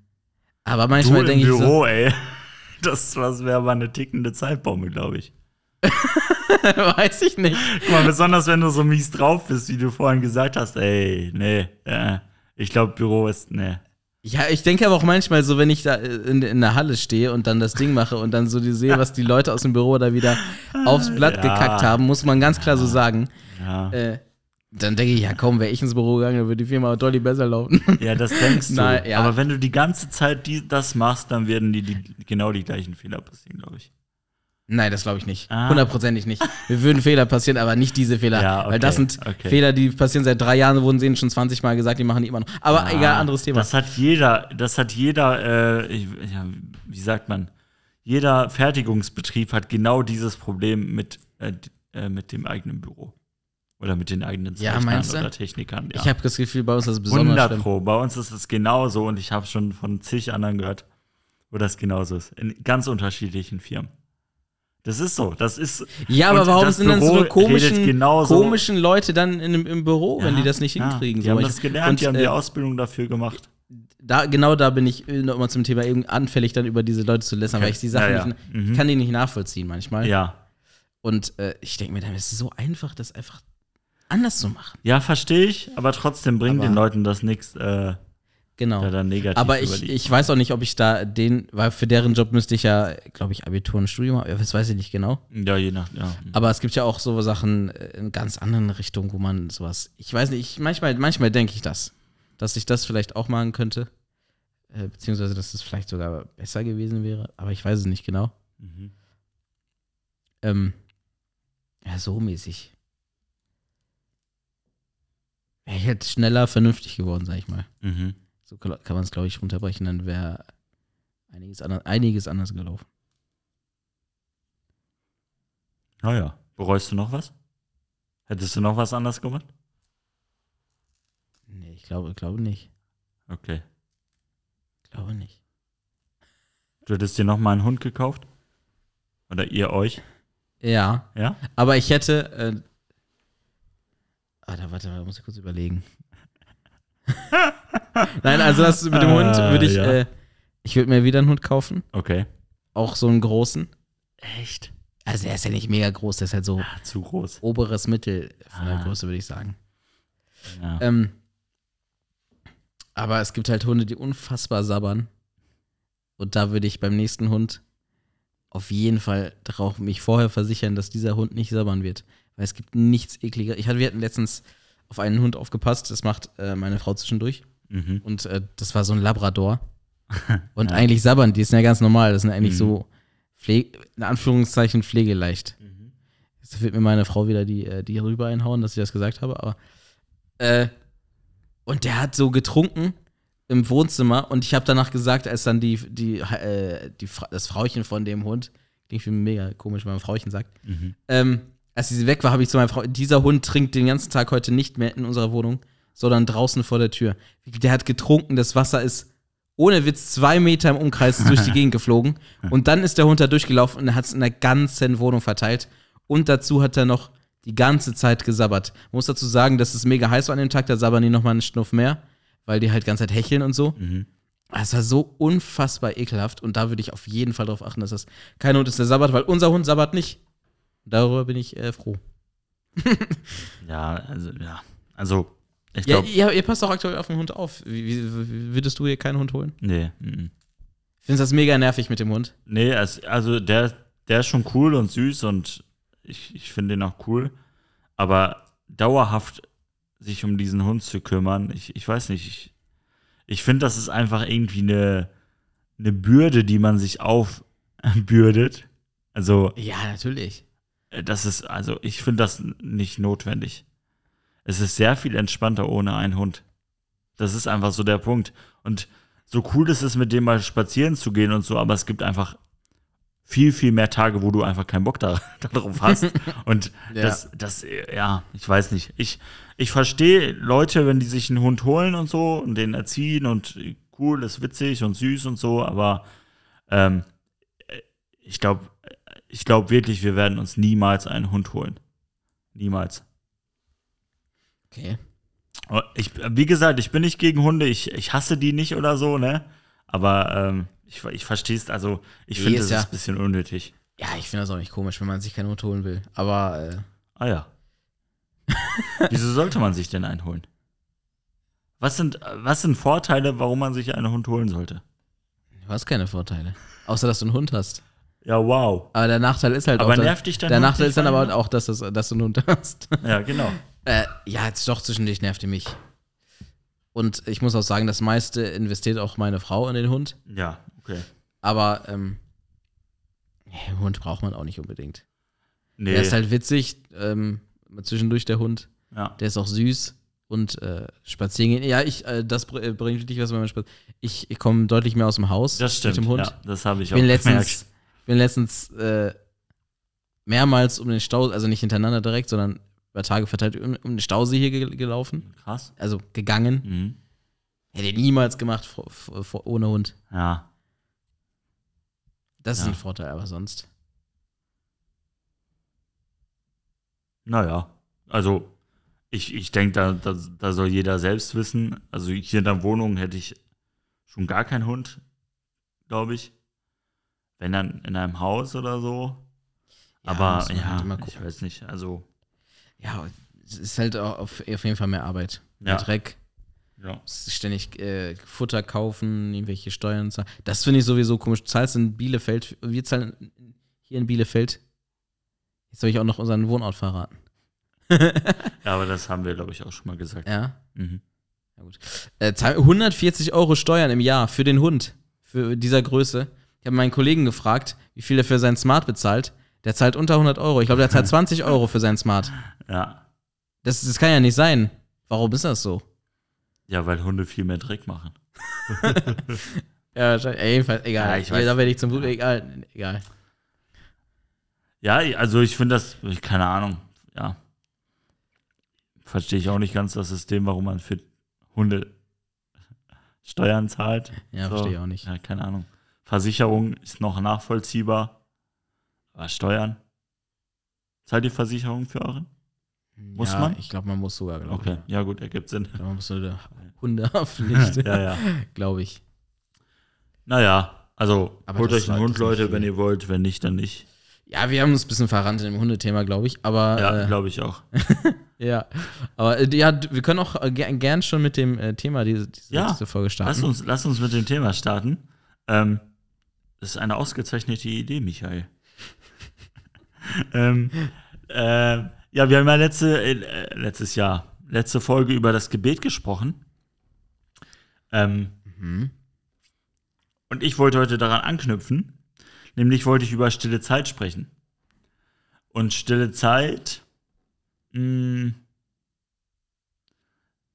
Aber manchmal denke ich so, Büro, ey. Das wäre aber eine tickende Zeitbombe, glaube ich. weiß ich nicht. Guck mal, besonders wenn du so mies drauf bist, wie du vorhin gesagt hast, ey, nee, äh, ich glaube, Büro ist, nee. Ja, ich denke aber auch manchmal so, wenn ich da in, in der Halle stehe und dann das Ding mache und dann so die sehe, was die Leute aus dem Büro da wieder aufs Blatt Ja. gekackt haben, muss man ganz klar so sagen. Ja, Äh, dann denke ich, ja komm, wäre ich ins Büro gegangen, dann würde die Firma Dolly besser laufen. ja das denkst du. Nein, ja. Aber wenn du die ganze Zeit die, das machst, dann werden die, die genau die gleichen Fehler passieren, glaube ich. Nein, das glaube ich nicht. Ah. Hundertprozentig nicht. Wir würden Fehler passieren, aber nicht diese Fehler. Ja, okay, Weil das sind okay. Fehler, die passieren seit drei Jahren, wurden denen schon 20 Mal gesagt, die machen die immer noch. Aber Ah, egal, anderes Thema. Das hat jeder, das hat jeder, äh, ja, wie sagt man, jeder Fertigungsbetrieb hat genau dieses Problem mit, äh, äh, mit dem eigenen Büro. Oder mit den eigenen Ja, Zeichnern du? oder Technikern. Ja. Ich habe das Gefühl, bei uns ist es besonders 100 schlimm. Pro. Bei uns ist es genauso und ich habe schon von zig anderen gehört, wo das genauso ist. In ganz unterschiedlichen Firmen. Das ist so. Das ist. Ja, aber warum sind dann so Büro eine komischen, komischen Leute dann in, im Büro, wenn Ja, die das nicht ja, hinkriegen? Die so? haben das gelernt, und, die haben die äh, Ausbildung dafür gemacht. da, genau da bin ich äh, nochmal zum Thema eben anfällig, dann über diese Leute zu lästern, weil ich die Sachen Ja, ja. nicht, Mhm. ich kann die nicht nachvollziehen manchmal. Ja. Und äh, ich denke mir dann, es ist so einfach, das einfach anders zu machen. Ja, verstehe ich, aber trotzdem bringt Aber- den Leuten das nichts, äh, Genau. da dann negativ Aber ich, ich weiß auch nicht, ob ich da den, weil für deren Job müsste ich ja, glaube ich, Abitur und Studium haben, das weiß ich nicht genau. Ja, je nach, ja. Aber es gibt ja auch so Sachen äh, in ganz anderen Richtungen, wo man sowas, ich weiß nicht, ich, manchmal, manchmal denke ich das, dass ich das vielleicht auch machen könnte. Äh, beziehungsweise, dass es vielleicht sogar besser gewesen wäre, aber ich weiß es nicht genau. Mhm. Ähm, ja, so mäßig. Wäre ich jetzt schneller vernünftig geworden, sag ich mal. Mhm. So kann man es, glaube ich, runterbrechen, dann wäre einiges, anders- einiges anders gelaufen. Naja, bereust du noch was? Hättest du noch was anders gemacht? Nee, ich glaube, glaube nicht. Okay. Glaube nicht. Du hättest dir noch mal einen Hund gekauft? Oder ihr euch? Ja, Ja? aber ich hätte. Äh, ah, da warte, da muss ich kurz überlegen. Nein, also das mit dem Hund Ah, würde ich. ja. Äh, ich würde mir wieder einen Hund kaufen. Okay. Auch so einen großen. Echt? Also der ist ja nicht mega groß, der ist halt so Ah, zu groß. oberes Mittel von der Ah. Größe, würde ich sagen. Ja. Ähm, aber es gibt halt Hunde, die unfassbar sabbern. Und da würde ich beim nächsten Hund auf jeden Fall darauf mich vorher versichern, dass dieser Hund nicht sabbern wird. Weil es gibt nichts ekliger. Ich hatte, wir hatten letztens auf einen Hund aufgepasst, das macht äh, meine Frau zwischendurch. Mhm. Und äh, das war so ein Labrador. Und eigentlich sabbern, die sind ja ganz normal. Das sind eigentlich Mhm. so, Pfle in Anführungszeichen, pflegeleicht. Mhm. Jetzt wird mir meine Frau wieder die, äh, die rüber einhauen, dass ich das gesagt habe, aber Äh, und der hat so getrunken im Wohnzimmer und ich habe danach gesagt, als dann die, die, äh, die, das Frauchen von dem Hund, klingt wie mega komisch, wenn man Frauchen sagt, ähm, als sie weg war, habe ich zu meiner Frau, dieser Hund trinkt den ganzen Tag heute nicht mehr in unserer Wohnung, sondern draußen vor der Tür. Der hat getrunken, das Wasser ist ohne Witz zwei Meter im Umkreis durch die Gegend geflogen und dann ist der Hund da durchgelaufen und hat es in der ganzen Wohnung verteilt und dazu hat er noch die ganze Zeit gesabbert. Man muss dazu sagen, dass es mega heiß war an dem Tag, da sabbern die nochmal einen Schnuff mehr, weil die halt die ganze Zeit hecheln und so. Es war so unfassbar ekelhaft und da würde ich auf jeden Fall darauf achten, dass das kein Hund ist, der sabbert, weil unser Hund sabbert nicht. Darüber bin ich äh, froh. Ja, also, ja. Also, ich Ja, glaube, ihr, ihr passt auch aktuell auf den Hund auf. Wie, wie, würdest du hier keinen Hund holen? nee. mhm. Ich finde das mega nervig mit dem Hund. Nee, also der, der ist schon cool und süß und ich, ich finde ihn auch cool. Aber dauerhaft sich um diesen Hund zu kümmern, ich, ich weiß nicht, ich, ich finde, das ist einfach irgendwie eine, eine Bürde, die man sich aufbürdet. Also, Ja, natürlich. das ist, also ich finde das nicht notwendig. Es ist sehr viel entspannter ohne einen Hund. Das ist einfach so der Punkt. Und so cool ist es, mit dem mal spazieren zu gehen und so, aber es gibt einfach viel, viel mehr Tage, wo du einfach keinen Bock da, darauf hast. Und Ja. das, das, ja, ich weiß nicht. Ich, ich verstehe Leute, wenn die sich einen Hund holen und so und den erziehen und cool, ist witzig und süß und so, aber ähm, äh, ich glaube, ich glaube wirklich, wir werden uns niemals einen Hund holen. Niemals. Okay. Aber Ich, wie gesagt, ich bin nicht gegen Hunde, ich, ich hasse die nicht oder so, ne? Aber ähm, ich, ich verstehe es, also ich Nee, finde, das ja- ist ein bisschen unnötig. Ja, ich finde das auch nicht komisch, wenn man sich keinen Hund holen will. Aber äh, Ah ja. Wieso sollte man sich denn einen holen? Was sind, was sind Vorteile, warum man sich einen Hund holen sollte? du hast keine Vorteile. Außer, dass du einen Hund hast. Ja, wow. Aber der Nachteil ist halt Aber auch. dass- nervt dich dein Der Nachteil ist dann aber auch, dass, das, dass du einen Hund hast. Ja, genau. Äh, ja, jetzt doch zwischendurch nervt die mich. Und ich muss auch sagen, das meiste investiert auch meine Frau in den Hund. Ja, okay. Aber ähm, Hund braucht man auch nicht unbedingt. Nee, Der ist halt witzig, ähm, zwischendurch der Hund. ja. Der ist auch süß und äh, spazieren gehen. Ja, ich, äh, das br- äh, bringt wirklich was, wenn man spaziert. Ich, ich komme deutlich mehr aus dem Haus das stimmt. mit dem Hund. Ja, das habe ich Ich bin auch letztens, gemerkt. bin letztens äh, mehrmals um den Stau, also nicht hintereinander direkt, sondern über Tage verteilt um, um den Stausee hier ge gelaufen. Krass. Also gegangen. Mhm. Hätte niemals gemacht vor, vor, ohne Hund. Ja. Das ist Ja. ein Vorteil, aber sonst. Naja, also ich, ich denke, da, da, da soll jeder selbst wissen. Also hier in der Wohnung hätte ich schon gar keinen Hund, glaube ich. Wenn dann in einem Haus oder so. Ja, Aber ja, halt ich weiß nicht. Also, Ja, es ist halt auch auf, auf jeden Fall mehr Arbeit. Ja. Mehr Dreck. ja. Ständig äh, Futter kaufen, irgendwelche Steuern zahlen. Das finde ich sowieso komisch. Du zahlst in Bielefeld, wir zahlen hier in Bielefeld. Jetzt soll ich auch noch unseren Wohnort verraten. ja, aber das haben wir, glaube ich, auch schon mal gesagt. Ja. Mhm. Ja, gut. Äh, zahl- 140 Euro Steuern im Jahr für den Hund, für dieser Größe. Ich habe meinen Kollegen gefragt, wie viel er für sein Smart bezahlt. Der zahlt unter 100 Euro. Ich glaube, der zahlt 20 Euro für sein Smart. Ja. Das, das kann ja nicht sein. Warum ist das so? ja, weil Hunde viel mehr Dreck machen. Ja, wahrscheinlich. Ey, jedenfalls, egal. Ja, ich weiß. da werde ich zum Wut. Egal. Egal. Ja, also ich finde das, ich- keine Ahnung, ja. Verstehe ich auch nicht ganz das System, warum man für Hunde Steuern zahlt. Ja, verstehe ich auch nicht. Ja, keine Ahnung. Versicherung ist noch nachvollziehbar. Aber Steuern? Zahlt ihr Versicherung für euren? Muss ja, man? Ich glaube, man muss sogar, glaube Okay, ja gut, ergibt Sinn. ich. Ich glaub, Man muss so eine Hundehaftpflicht, ja, ja. glaube ich. Naja, also Aber holt euch einen Hund, Leute, wenn ihr wollt. Wenn nicht, dann nicht. Ja, wir haben uns ein bisschen verrannt in dem Hundethema, glaube ich. Aber Ja, äh, glaube ich auch. Ja, aber äh, ja, d- wir können auch äh, ger- gern schon mit dem äh, Thema diese, diese, Ja, Folge starten. Lass uns, lass uns mit dem Thema starten. Ähm, das ist eine ausgezeichnete Idee, Michael. Ähm, äh, ja, wir haben ja letzte, äh, letztes Jahr, letzte Folge über das Gebet gesprochen. Ähm, Mhm. und ich wollte heute daran anknüpfen. Nämlich wollte ich über stille Zeit sprechen. Und stille Zeit mh,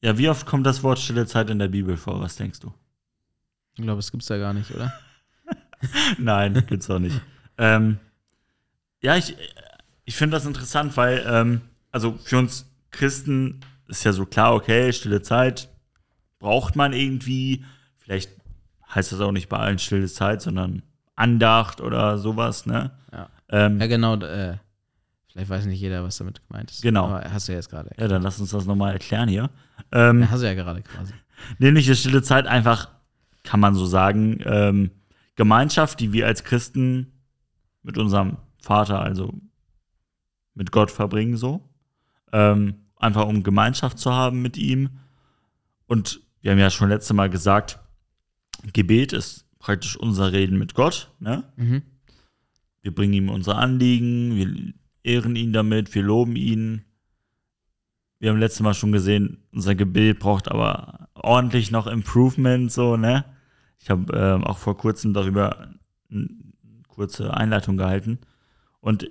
Ja, wie oft kommt das Wort stille Zeit in der Bibel vor? Was denkst du? Ich glaube, es gibt's da gar nicht, oder? Nein, gibt's auch nicht. ähm, ja, ich, ich finde das interessant, weil, ähm, also für uns Christen ist ja so klar, okay, stille Zeit braucht man irgendwie. Vielleicht heißt das auch nicht bei allen stille Zeit, sondern Andacht oder sowas, ne? Ja. Ähm, Ja, genau. Äh, vielleicht weiß nicht jeder, was damit gemeint ist. Genau. Aber hast du ja jetzt gerade. ja, dann lass uns das nochmal erklären hier. Ähm, Ja, hast du ja gerade quasi. Nämlich ist stille Zeit einfach, kann man so sagen, ähm, Gemeinschaft, die wir als Christen mit unserem Vater, also mit Gott verbringen, so. Ähm, einfach um Gemeinschaft zu haben mit ihm. Und wir haben ja schon letztes Mal gesagt, Gebet ist praktisch unser Reden mit Gott. Ne? Mhm. Wir bringen ihm unsere Anliegen, wir ehren ihn damit, wir loben ihn. Wir haben letztes Mal schon gesehen, unser Gebet braucht aber ordentlich noch Improvement, so, ne? Ich habe ähm, auch vor kurzem darüber eine kurze Einleitung gehalten. Und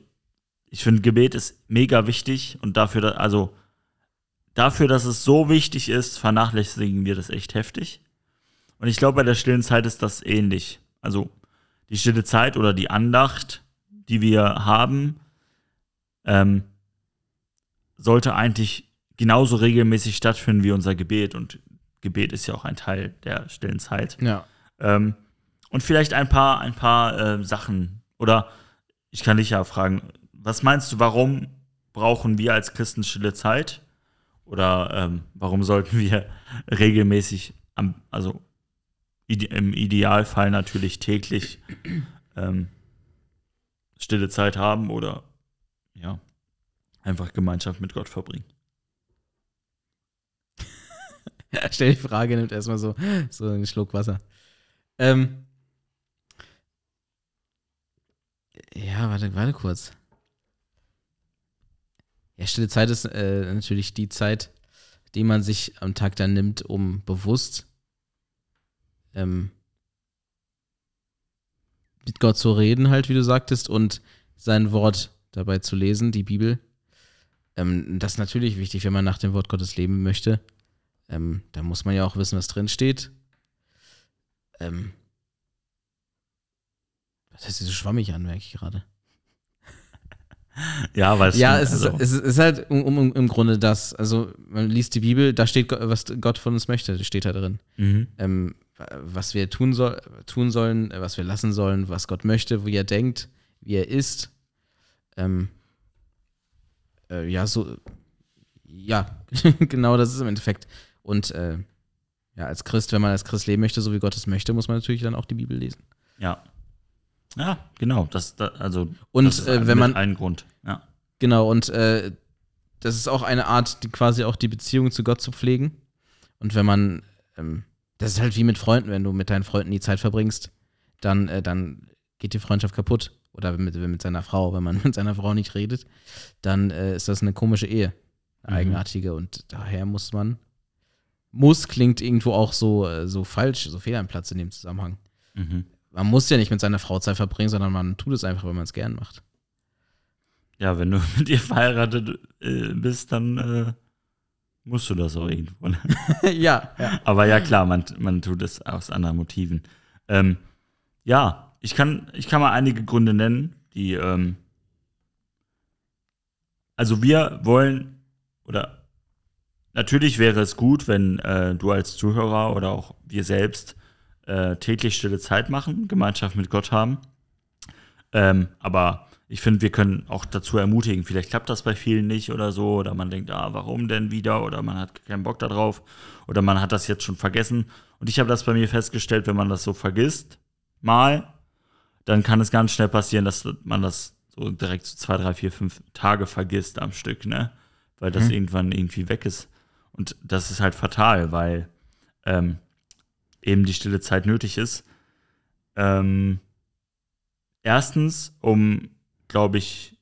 ich finde, Gebet ist mega wichtig und dafür, dass, also dafür, dass es so wichtig ist, vernachlässigen wir das echt heftig. Und ich glaube, bei der stillen Zeit ist das ähnlich. Also die stille Zeit oder die Andacht, die wir haben, ähm, sollte eigentlich genauso regelmäßig stattfinden wie unser Gebet. Und Gebet ist ja auch ein Teil der stillen Zeit. Ja. Ähm, und vielleicht ein paar, ein paar äh, Sachen. Oder ich kann dich ja fragen, was meinst du, warum brauchen wir als Christen stille Zeit? Oder ähm, warum sollten wir regelmäßig, am, also ide im Idealfall natürlich täglich ähm, stille Zeit haben oder ja, einfach Gemeinschaft mit Gott verbringen? Stell die Frage, nimmt erstmal so, so einen Schluck Wasser. Ähm, ja, warte, warte kurz. Ja, stille Zeit ist äh, natürlich die Zeit, die man sich am Tag dann nimmt, um bewusst ähm, mit Gott zu reden, halt, wie du sagtest, und sein Wort dabei zu lesen, die Bibel. Ähm, das ist natürlich wichtig, wenn man nach dem Wort Gottes leben möchte. Ähm, da muss man ja auch wissen, was drin steht. Ähm, das hört sich so schwammig an, merke ich gerade. Ja, weil Ja, es ist, also, ist, es ist halt um, um, im Grunde das. Also, man liest die Bibel, da steht, was Gott von uns möchte, steht da drin. mhm. Ähm, was wir tun, soll, tun sollen, äh, was wir lassen sollen, was Gott möchte, wie er denkt, wie er ist. Ähm, äh, ja, so, ja, genau das ist im Endeffekt. Und äh, ja, als Christ, wenn man als Christ leben möchte, so wie Gott es möchte, muss man natürlich dann auch die Bibel lesen. ja. Ja, genau. Das, da, also, Und, das ist äh, ein- wenn man- ein Grund. Ja. Genau, und äh, das ist auch eine Art, die quasi auch die Beziehung zu Gott zu pflegen. Und wenn man, ähm, das ist halt wie mit Freunden, wenn du mit deinen Freunden die Zeit verbringst, dann, äh, dann geht die Freundschaft kaputt. Oder mit, mit seiner Frau, wenn man mit seiner Frau nicht redet, dann äh, ist das eine komische Ehe. Eine Mhm. eigenartige. Und daher muss man, muss klingt irgendwo auch so, äh, so falsch, so fehl am Platz in dem Zusammenhang. Mhm. Man muss ja nicht mit seiner Frau Zeit verbringen, sondern man tut es einfach, weil man es gern macht. Ja, wenn du mit ihr verheiratet äh, bist, dann äh, musst du das auch irgendwo. Ne? ja, ja. Aber ja, klar, man, man tut es aus anderen Motiven. Ähm, ja, ich kann, ich kann mal einige Gründe nennen, die, ähm, also wir wollen, oder natürlich wäre es gut, wenn äh, du als Zuhörer oder auch wir selbst äh, täglich stille Zeit machen, Gemeinschaft mit Gott haben. Ähm, aber ich finde, wir können auch dazu ermutigen, vielleicht klappt das bei vielen nicht oder so, oder man denkt, ah, warum denn wieder, oder man hat keinen Bock darauf, oder man hat das jetzt schon vergessen. Und ich habe das bei mir festgestellt, wenn man das so vergisst, mal, dann kann es ganz schnell passieren, dass man das so direkt so zwei, drei, vier, fünf Tage vergisst am Stück, ne? Weil das Mhm. irgendwann irgendwie weg ist. Und das ist halt fatal, weil ähm, eben die stille Zeit nötig ist. Ähm, erstens, um, glaube ich,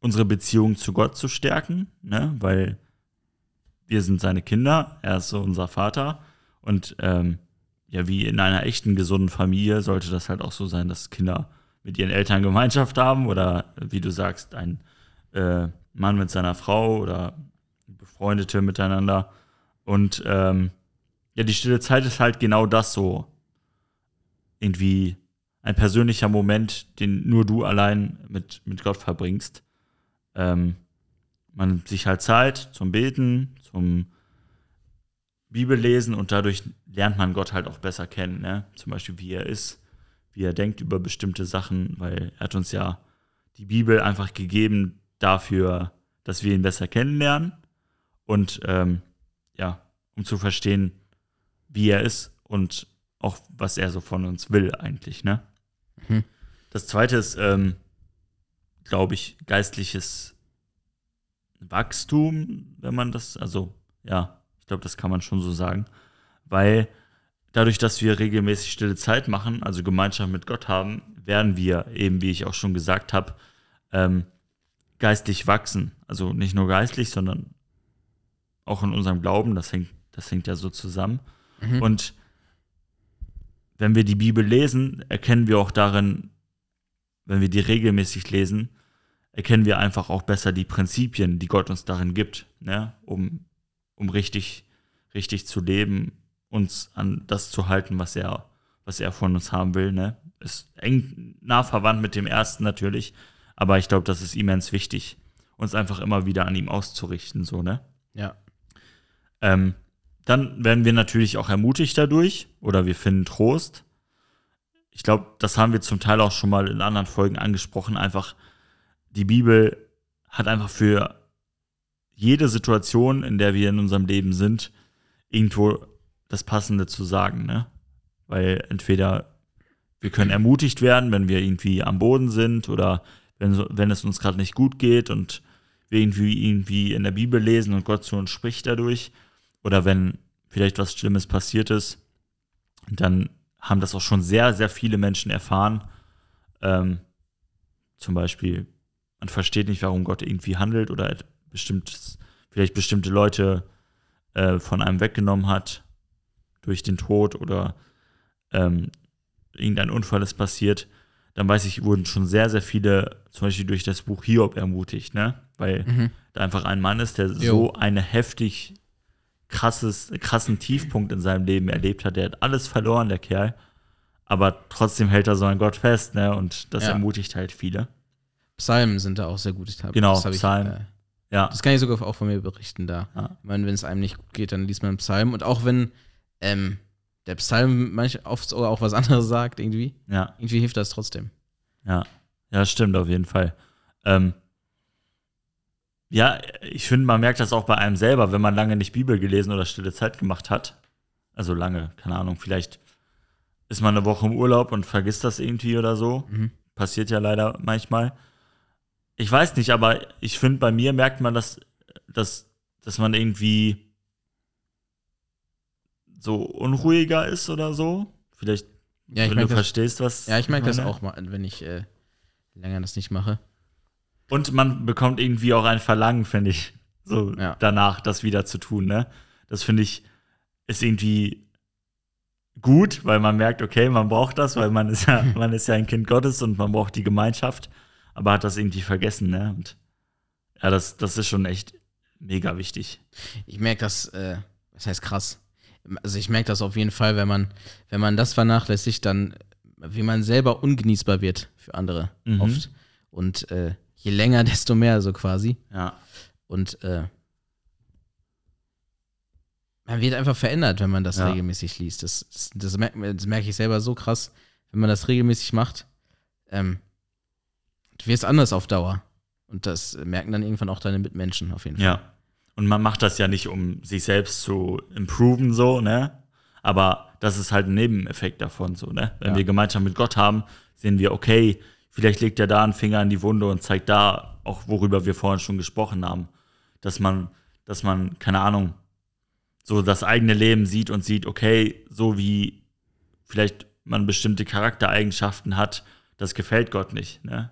unsere Beziehung zu Gott zu stärken, ne? weil wir sind seine Kinder, er ist so unser Vater und ähm, ja, wie in einer echten gesunden Familie sollte das halt auch so sein, dass Kinder mit ihren Eltern Gemeinschaft haben oder wie du sagst, ein äh, Mann mit seiner Frau oder Befreundete miteinander. Und ähm, ja, die stille Zeit ist halt genau das so. Irgendwie ein persönlicher Moment, den nur du allein mit, mit Gott verbringst. Ähm, man sich halt Zeit zum Beten, zum Bibellesen und dadurch lernt man Gott halt auch besser kennen. Ne? Zum Beispiel, wie er ist, wie er denkt über bestimmte Sachen, weil er hat uns ja die Bibel einfach gegeben dafür, dass wir ihn besser kennenlernen und ähm, ja, um zu verstehen, wie er ist und auch was er so von uns will eigentlich. Ne? Mhm. Das zweite ist, ähm, glaube ich, geistliches Wachstum, wenn man das, also ja, ich glaube, das kann man schon so sagen, weil dadurch, dass wir regelmäßig stille Zeit machen, also Gemeinschaft mit Gott haben, werden wir eben, wie ich auch schon gesagt habe, ähm, geistlich wachsen. Also nicht nur geistlich, sondern auch in unserem Glauben, das hängt, das hängt ja so zusammen. Mhm. Und wenn wir die Bibel lesen, erkennen wir auch darin, wenn wir die regelmäßig lesen, erkennen wir einfach auch besser die Prinzipien, die Gott uns darin gibt, ne? um, um richtig, richtig zu leben, uns an das zu halten, was er, was er von uns haben will. Ne? Ist eng nah verwandt mit dem ersten natürlich, aber ich glaube, das ist immens wichtig, uns einfach immer wieder an ihm auszurichten, so, ne? Ja. Ähm, dann werden wir natürlich auch ermutigt dadurch oder wir finden Trost. Ich glaube, das haben wir zum Teil auch schon mal in anderen Folgen angesprochen. Einfach, die Bibel hat einfach für jede Situation, in der wir in unserem Leben sind, irgendwo das Passende zu sagen. Ne? Weil entweder wir können ermutigt werden, wenn wir irgendwie am Boden sind oder wenn, wenn es uns gerade nicht gut geht und wir irgendwie, irgendwie in der Bibel lesen und Gott zu uns spricht dadurch oder wenn vielleicht was Schlimmes passiert ist, dann haben das auch schon sehr, sehr viele Menschen erfahren. Ähm, zum Beispiel, man versteht nicht, warum Gott irgendwie handelt oder bestimmt, vielleicht bestimmte Leute äh, von einem weggenommen hat durch den Tod oder ähm, irgendein Unfall ist passiert. Dann weiß ich, wurden schon sehr, sehr viele, zum Beispiel durch das Buch Hiob ermutigt, ne? Weil Mhm. da einfach ein Mann ist, der Jo. so eine heftig krasses, krassen Tiefpunkt in seinem Leben erlebt hat. Der hat alles verloren, der Kerl. Aber trotzdem hält er so an Gott fest, ne? Und das Ja. ermutigt halt viele. Psalmen sind da auch sehr gut. Ich hab, Genau, Psalmen. Ich, äh, Ja. das kann ich sogar auch von mir berichten da. Ja. Ich meine, wenn es einem nicht gut geht, dann liest man einen Psalm. Und auch wenn ähm, der Psalm manch oft sogar auch was anderes sagt, irgendwie, Ja. irgendwie hilft das trotzdem. Ja, ja, stimmt auf jeden Fall. Ähm, ja, ich finde, man merkt das auch bei einem selber, wenn man lange nicht Bibel gelesen oder stille Zeit gemacht hat. Also lange, keine Ahnung, vielleicht ist man eine Woche im Urlaub und vergisst das irgendwie oder so. Mhm. Passiert ja leider manchmal. Ich weiß nicht, aber ich finde, bei mir merkt man, dass, dass, dass man irgendwie so unruhiger ist oder so. Vielleicht, Ja, wenn du merke das, verstehst, was. ja, ich merk das auch mal, wenn ich äh, länger das nicht mache. Und man bekommt irgendwie auch ein Verlangen, finde ich, so Ja. danach, das wieder zu tun. Ne? Das finde ich, ist irgendwie gut, weil man merkt, okay, man braucht das, weil man ist ja, man ist ja ein Kind Gottes und man braucht die Gemeinschaft, aber hat das irgendwie vergessen, ne? Und ja, das, das ist schon echt mega wichtig. Ich merke das, äh, was heißt krass? Also ich merke das auf jeden Fall, wenn man, wenn man das vernachlässigt, dann, wie man selber ungenießbar wird für andere Mhm. oft. Und äh, je länger, desto mehr so quasi. Ja. Und äh, man wird einfach verändert, wenn man das Ja. regelmäßig liest. Das, das, das merke das merk ich selber so krass, wenn man das regelmäßig macht. Ähm, du wirst anders auf Dauer. Und das merken dann irgendwann auch deine Mitmenschen auf jeden Fall. Ja. Und man macht das ja nicht, um sich selbst zu improven, so, ne? Aber das ist halt ein Nebeneffekt davon, so, ne? Wenn Ja. wir Gemeinschaft mit Gott haben, sehen wir, okay, vielleicht legt er da einen Finger in die Wunde und zeigt da auch, worüber wir vorhin schon gesprochen haben. Dass man, dass man, keine Ahnung, so das eigene Leben sieht und sieht, okay, so wie vielleicht man bestimmte Charaktereigenschaften hat, das gefällt Gott nicht, ne?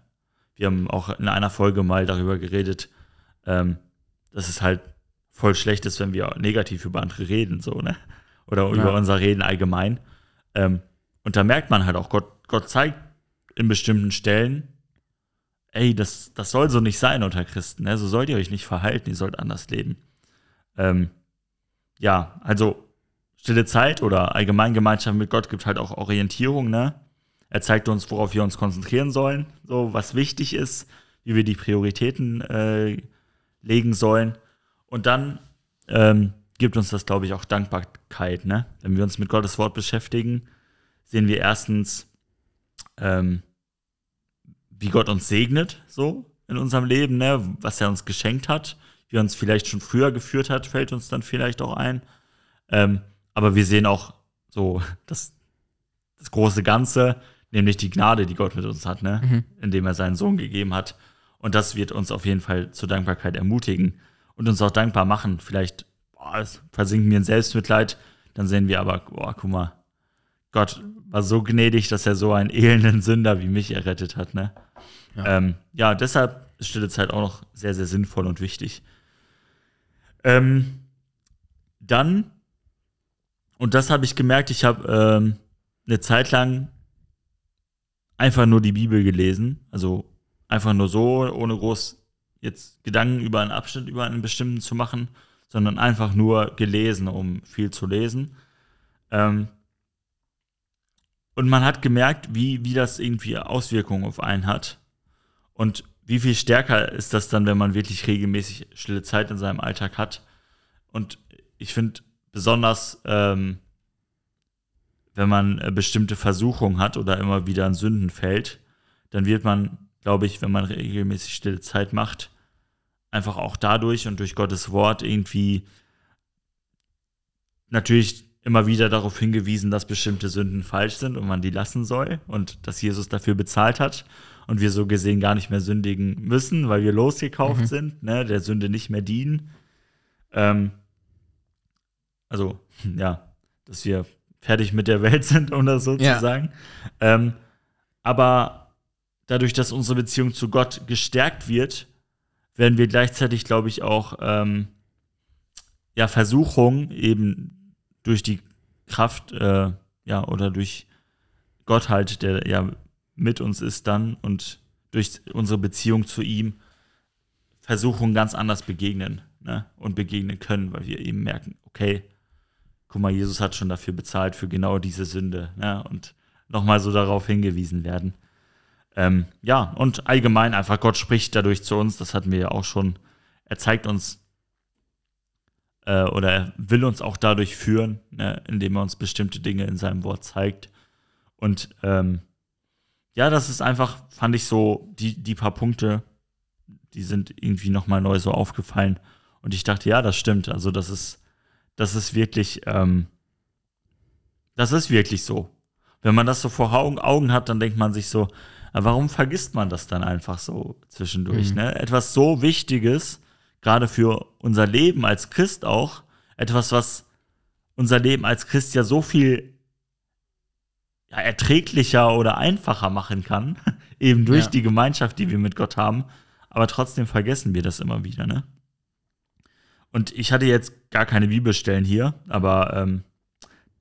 Wir haben auch in einer Folge mal darüber geredet, ähm, dass es halt voll schlecht ist, wenn wir negativ über andere reden, so, ne? Oder Ja. über unser Reden allgemein. Ähm, und da merkt man halt auch, Gott, Gott zeigt in bestimmten Stellen, ey, das, das soll so nicht sein unter Christen, ne? So sollt ihr euch nicht verhalten, ihr sollt anders leben. Ähm, ja, also stille Zeit oder allgemein Gemeinschaft mit Gott gibt halt auch Orientierung, ne? Er zeigt uns, worauf wir uns konzentrieren sollen, so was wichtig ist, wie wir die Prioritäten äh, legen sollen. Und dann ähm, gibt uns das, glaube ich, auch Dankbarkeit. Ne? Wenn wir uns mit Gottes Wort beschäftigen, sehen wir erstens, ähm, wie Gott uns segnet, so in unserem Leben, ne? was er uns geschenkt hat, wie er uns vielleicht schon früher geführt hat, fällt uns dann vielleicht auch ein. Ähm, aber wir sehen auch so das, das große Ganze, nämlich die Gnade, die Gott mit uns hat, ne? Mhm. indem er seinen Sohn gegeben hat. Und das wird uns auf jeden Fall zur Dankbarkeit ermutigen und uns auch dankbar machen. Vielleicht boah, versinken wir in Selbstmitleid, dann sehen wir aber, boah, guck mal, Gott war so gnädig, dass er so einen elenden Sünder wie mich errettet hat. Ne? Ja. Ähm, ja, deshalb ist stille Zeit auch noch sehr, sehr sinnvoll und wichtig. Ähm, dann, und das habe ich gemerkt, ich habe ähm, eine Zeit lang einfach nur die Bibel gelesen, also einfach nur so, ohne groß jetzt Gedanken über einen Abschnitt, über einen bestimmten zu machen, sondern einfach nur gelesen, um viel zu lesen. Ähm, und man hat gemerkt, wie, wie das irgendwie Auswirkungen auf einen hat. Und wie viel stärker ist das dann, wenn man wirklich regelmäßig stille Zeit in seinem Alltag hat. Und ich finde besonders, ähm, wenn man äh, bestimmte Versuchungen hat oder immer wieder in Sünden fällt, dann wird man, glaube ich, wenn man regelmäßig stille Zeit macht, einfach auch dadurch und durch Gottes Wort irgendwie natürlich immer wieder darauf hingewiesen, dass bestimmte Sünden falsch sind und man die lassen soll und dass Jesus dafür bezahlt hat und wir so gesehen gar nicht mehr sündigen müssen, weil wir losgekauft mhm. sind, ne, der Sünde nicht mehr dienen. Ähm, also, ja, dass wir fertig mit der Welt sind, um das so ja. zu sagen. Ähm, aber dadurch, dass unsere Beziehung zu Gott gestärkt wird, werden wir gleichzeitig, glaube ich, auch ähm, ja, Versuchungen eben durch die Kraft, äh, ja, oder durch Gott halt, der ja mit uns ist dann und durch unsere Beziehung zu ihm Versuchungen ganz anders begegnen ne? und begegnen können, weil wir eben merken, okay, guck mal, Jesus hat schon dafür bezahlt, für genau diese Sünde ne? und nochmal so darauf hingewiesen werden. Ähm, ja, und allgemein einfach, Gott spricht dadurch zu uns, das hatten wir ja auch schon. Er zeigt uns äh, oder er will uns auch dadurch führen, ne, indem er uns bestimmte Dinge in seinem Wort zeigt. Und ähm, ja, das ist einfach, fand ich so, die, die paar Punkte, die sind irgendwie nochmal neu so aufgefallen. Und ich dachte, ja, das stimmt. Also, das ist, das ist wirklich, ähm, das ist wirklich so. Wenn man das so vor Augen hat, dann denkt man sich so, aber warum vergisst man das dann einfach so zwischendurch? Mhm. Ne? Etwas so Wichtiges, gerade für unser Leben als Christ auch, etwas, was unser Leben als Christ ja so viel ja, erträglicher oder einfacher machen kann, eben durch ja. die Gemeinschaft, die wir mit Gott haben. Aber trotzdem vergessen wir das immer wieder, ne? Und ich hatte jetzt gar keine Bibelstellen hier, aber ähm,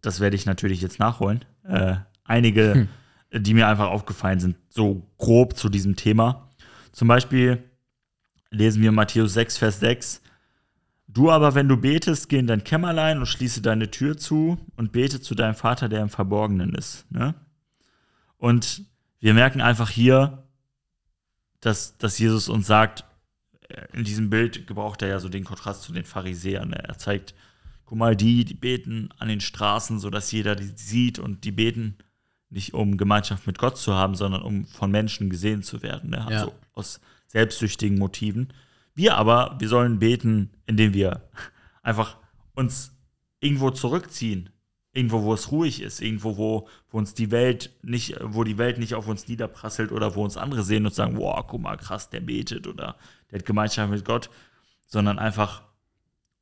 das werde ich natürlich jetzt nachholen. Äh, einige hm die mir einfach aufgefallen sind, so grob zu diesem Thema. Zum Beispiel lesen wir Matthäus 6, Vers 6. Du aber, wenn du betest, geh in dein Kämmerlein und schließe deine Tür zu und bete zu deinem Vater, der im Verborgenen ist. Ne? Und wir merken einfach hier, dass, dass Jesus uns sagt, in diesem Bild gebraucht er ja so den Kontrast zu den Pharisäern. Er zeigt, guck mal, die, die beten an den Straßen, sodass jeder die sieht und die beten nicht um Gemeinschaft mit Gott zu haben, sondern um von Menschen gesehen zu werden. Ne? Also ja. aus selbstsüchtigen Motiven. Wir aber, wir sollen beten, indem wir einfach uns irgendwo zurückziehen. Irgendwo, wo es ruhig ist, irgendwo, wo, wo uns die Welt nicht, wo die Welt nicht auf uns niederprasselt oder wo uns andere sehen und sagen, wow, guck mal, krass, der betet oder der hat Gemeinschaft mit Gott, sondern einfach,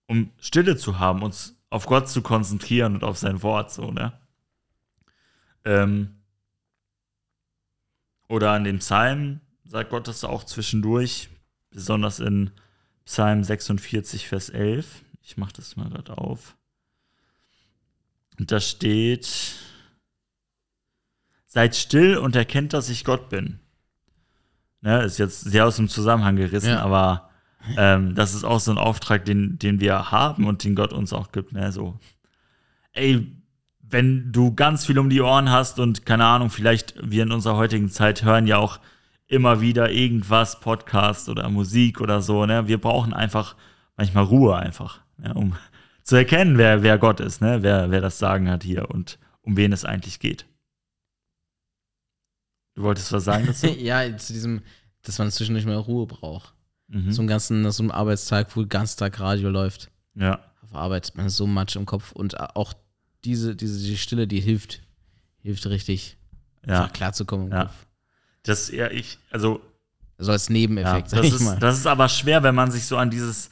um Stille zu haben, uns auf Gott zu konzentrieren und auf sein Wort, so, ne? Ähm, oder an den Psalmen sagt Gott das auch zwischendurch, besonders in Psalm 46, Vers 11. Ich mache das mal gerade auf. Und da steht, seid still und erkennt, dass ich Gott bin. Ne, ist jetzt sehr aus dem Zusammenhang gerissen, ja. aber ähm, das ist auch so ein Auftrag, den, den wir haben und den Gott uns auch gibt. Ne? So, ey, wenn du ganz viel um die Ohren hast und keine Ahnung, vielleicht wir in unserer heutigen Zeit hören ja auch immer wieder irgendwas, Podcast oder Musik oder so. Ne? Wir brauchen einfach manchmal Ruhe einfach, ne? um zu erkennen, wer, wer Gott ist, ne? wer, wer das Sagen hat hier und um wen es eigentlich geht. Du wolltest was sagen dazu? ja, zu diesem, dass man zwischendurch mal Ruhe braucht. Mhm. So einen ganzen, so einem Arbeitstag, wo den ganzen Tag Radio läuft. Ja. Auf Arbeit man so matsch im Kopf und auch diese, diese die Stille, die hilft, hilft richtig, Ja. klarzukommen im Ja. Kopf. Das ja ich, also So als ja, Nebeneffekt, sag das, ist, das ist aber schwer, wenn man sich so an dieses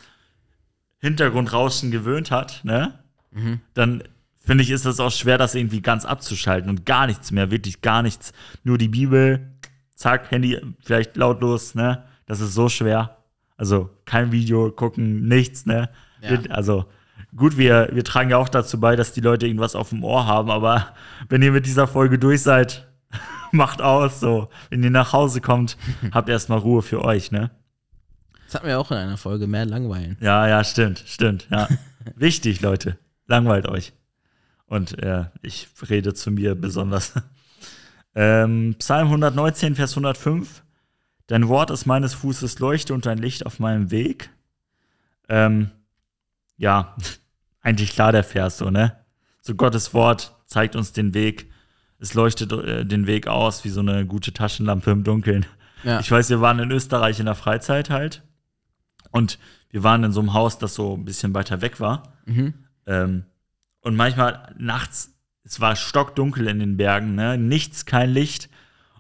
Hintergrundrauschen gewöhnt hat, ne? Mhm. Dann finde ich, ist das auch schwer, das irgendwie ganz abzuschalten und gar nichts mehr, wirklich gar nichts. Nur die Bibel, zack, Handy vielleicht lautlos, ne? Das ist so schwer. Also kein Video gucken, nichts, ne? Ja. Also gut, wir, wir tragen ja auch dazu bei, dass die Leute irgendwas auf dem Ohr haben, aber wenn ihr mit dieser Folge durch seid, macht aus, so. Wenn ihr nach Hause kommt, habt erstmal Ruhe für euch, ne? Das hatten wir auch in einer Folge, mehr langweilen. Ja, ja, stimmt, stimmt, ja. Wichtig, Leute. Langweilt euch. Und äh, ich rede zu mir besonders. Ähm, Psalm 119, Vers 105. Dein Wort ist meines Fußes Leuchte und dein Licht auf meinem Weg. Ähm, ja, eigentlich klar der Vers so, ne? So Gottes Wort zeigt uns den Weg. Es leuchtet äh, den Weg aus wie so eine gute Taschenlampe im Dunkeln. Ja. Ich weiß, wir waren in Österreich in der Freizeit halt. Und wir waren in so einem Haus, das so ein bisschen weiter weg war. Mhm. Ähm, und manchmal nachts, es war stockdunkel in den Bergen, ne? nichts, kein Licht.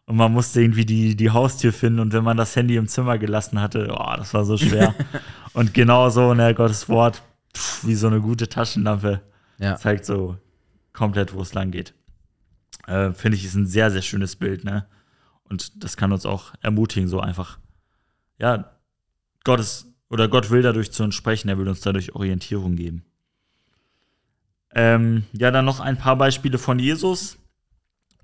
Und man musste irgendwie die, die Haustür finden. Und wenn man das Handy im Zimmer gelassen hatte, oh, das war so schwer. und genau so, ne, Gottes Wort, pff, wie so eine gute Taschenlampe, ja. zeigt so komplett, wo es lang geht. Äh, Finde ich, ist ein sehr, sehr schönes Bild, ne? Und das kann uns auch ermutigen, so einfach, ja, Gott ist, oder Gott will dadurch zu uns sprechen, er will uns dadurch Orientierung geben. Ähm, ja, dann noch ein paar Beispiele von Jesus.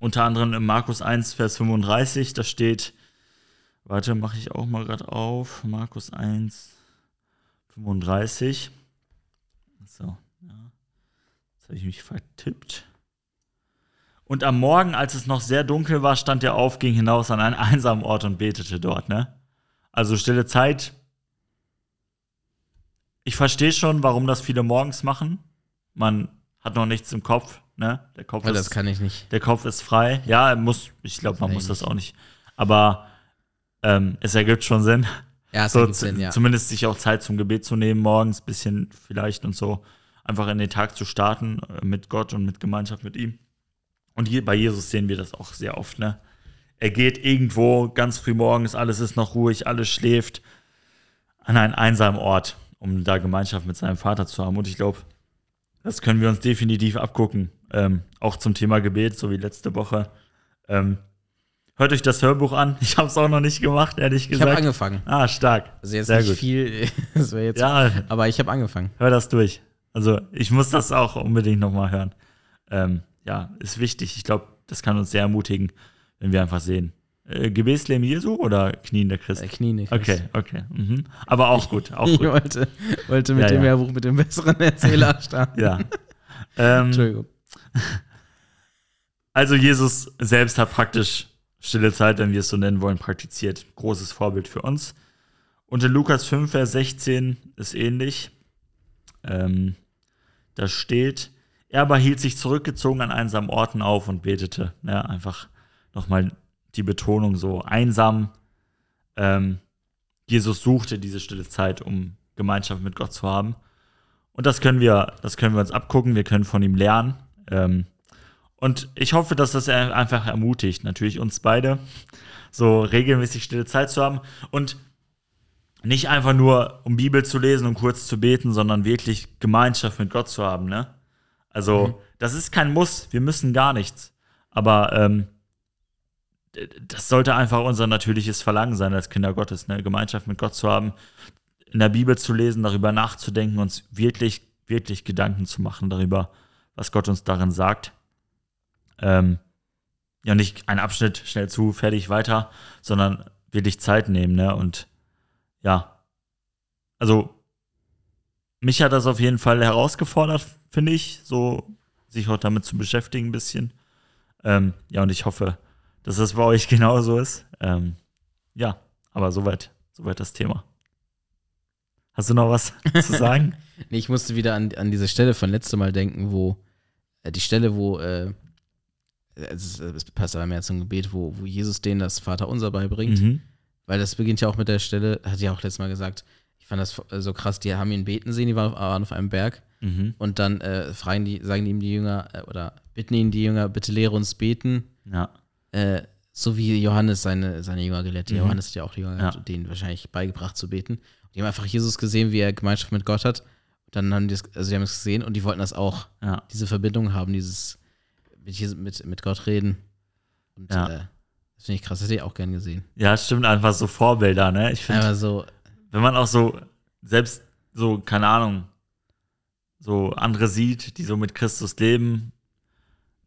Unter anderem in Markus 1, Vers 35, da steht, warte, mache ich auch mal gerade auf, Markus 1, 35. So, ja. Jetzt habe ich mich vertippt. Und am Morgen, als es noch sehr dunkel war, stand er auf, ging hinaus an einen einsamen Ort und betete dort, ne? Also stille Zeit. Ich verstehe schon, warum das viele morgens machen. Man hat noch nichts im Kopf, ne? Der Kopf Weil ist das kann ich nicht. der Kopf ist frei. Ja, er muss, ich glaube, man muss das auch nicht. Aber ähm, es ergibt schon Sinn. Ja, es So, ergibt Sinn, ja. Zumindest sich auch Zeit zum Gebet zu nehmen, morgens bisschen vielleicht und so. Einfach in den Tag zu starten äh, mit Gott und mit Gemeinschaft mit ihm. Und hier bei Jesus sehen wir das auch sehr oft, ne? Er geht irgendwo ganz früh morgens, alles ist noch ruhig, alles schläft, an einen einsamen Ort, um da Gemeinschaft mit seinem Vater zu haben. Und ich glaube, das können wir uns definitiv abgucken. Ähm, auch zum Thema Gebet, so wie letzte Woche. Ähm, hört euch das Hörbuch an. Ich habe es auch noch nicht gemacht, ehrlich Ich habe gesagt. angefangen. ah, stark. Also jetzt Sehr nicht gut. viel, das jetzt, Ja, aber ich habe angefangen. hör das durch. Also ich muss das auch unbedingt nochmal hören. Ähm, ja, ist wichtig. Ich glaube, das kann uns sehr ermutigen, wenn wir einfach sehen. Äh, Gebetsleben Jesu oder Knien der Christ? Äh, Knie nicht. Okay, okay. Mhm. Aber auch gut, auch Ich gut. wollte, wollte mit Ja, dem ja. Hörbuch mit dem besseren Erzähler starten. Ja. Ähm, Entschuldigung. also Jesus selbst hat praktisch stille Zeit, wenn wir es so nennen wollen, praktiziert. Großes Vorbild für uns. Und in Lukas 5, Vers 16 ist ähnlich. Ähm, da steht, er aber hielt sich zurückgezogen an einsamen Orten auf und betete. Ja, einfach nochmal die Betonung so einsam. Ähm, Jesus suchte diese stille Zeit, um Gemeinschaft mit Gott zu haben. Und das können wir, das können wir uns abgucken, wir können von ihm lernen. Ähm, und ich hoffe, dass das einfach ermutigt, natürlich uns beide, so regelmäßig stille Zeit zu haben. Und nicht einfach nur, um Bibel zu lesen und kurz zu beten, sondern wirklich Gemeinschaft mit Gott zu haben, ne? Also, Mhm. das ist kein Muss, wir müssen gar nichts. Aber ähm, das sollte einfach unser natürliches Verlangen sein, als Kinder Gottes, ne? Gemeinschaft mit Gott zu haben, in der Bibel zu lesen, darüber nachzudenken, uns wirklich, wirklich Gedanken zu machen darüber, was Gott uns darin sagt. Ähm, ja, nicht ein Abschnitt schnell zu, fertig, weiter, sondern wirklich Zeit nehmen, ne? Und ja, also mich hat das auf jeden Fall herausgefordert, finde ich, so sich auch damit zu beschäftigen ein bisschen. Ähm, ja, und ich hoffe, dass das bei euch genauso ist. Ähm, ja, aber soweit, soweit das Thema. Hast du noch was zu sagen? Nee, ich musste wieder an, an diese Stelle von letztem Mal denken, wo äh, die Stelle, wo äh, es, es passt aber mehr zum Gebet, wo, wo Jesus denen das Vaterunser beibringt. Mhm. Weil das beginnt ja auch mit der Stelle, hat ja auch letztes Mal gesagt, fand das so krass, die haben ihn beten sehen, die waren waren auf einem Berg Mhm. und dann äh, fragen die, sagen ihm die Jünger äh, oder bitten ihn die Jünger, bitte lehre uns beten, Ja. äh, so wie Johannes seine, seine Jünger gelehrt. hat. Mhm. Johannes hat ja auch die Jünger Ja. gehabt, denen wahrscheinlich beigebracht zu beten. Die haben einfach Jesus gesehen, wie er Gemeinschaft mit Gott hat. Dann haben die es, also die haben es gesehen und die wollten das auch, Ja. diese Verbindung haben, dieses mit, mit, mit Gott reden. Und Ja. äh, das finde ich krass, das hätte ich auch gern gesehen. Ja, stimmt, einfach so Vorbilder, ne? Ich finde, Einfach so, wenn man auch so selbst so, keine Ahnung, so andere sieht, die so mit Christus leben,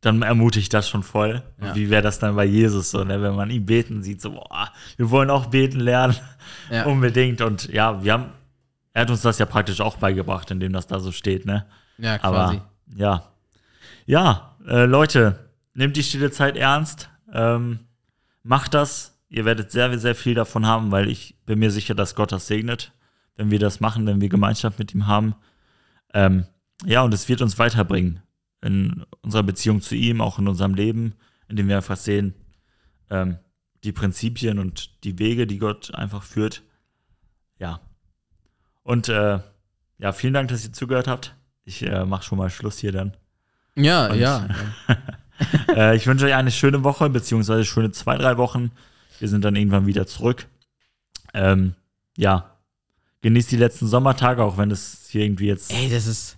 dann ermutigt das schon voll. Ja. Wie wäre das dann bei Jesus so, ne? wenn man ihn beten sieht, so, boah, wir wollen auch beten lernen, ja. unbedingt. Und ja, wir haben, er hat uns das ja praktisch auch beigebracht, indem das da so steht, ne? ja, quasi. Aber ja. Ja, äh, Leute, nehmt die stille Zeit ernst. Ähm, macht das. Ihr werdet sehr, sehr viel davon haben, weil ich bin mir sicher, dass Gott das segnet, wenn wir das machen, wenn wir Gemeinschaft mit ihm haben. Ähm, ja, und es wird uns weiterbringen in unserer Beziehung zu ihm, auch in unserem Leben, indem wir einfach sehen, ähm, die Prinzipien und die Wege, die Gott einfach führt. Ja. Und äh, ja, vielen Dank, dass ihr zugehört habt. Ich äh, mache schon mal Schluss hier dann. Ja, Und- ja. äh, ich wünsche euch eine schöne Woche, beziehungsweise schöne zwei, drei Wochen. Wir sind dann irgendwann wieder zurück. Ähm, ja, genießt die letzten Sommertage, auch wenn es hier irgendwie jetzt. Ey, das ist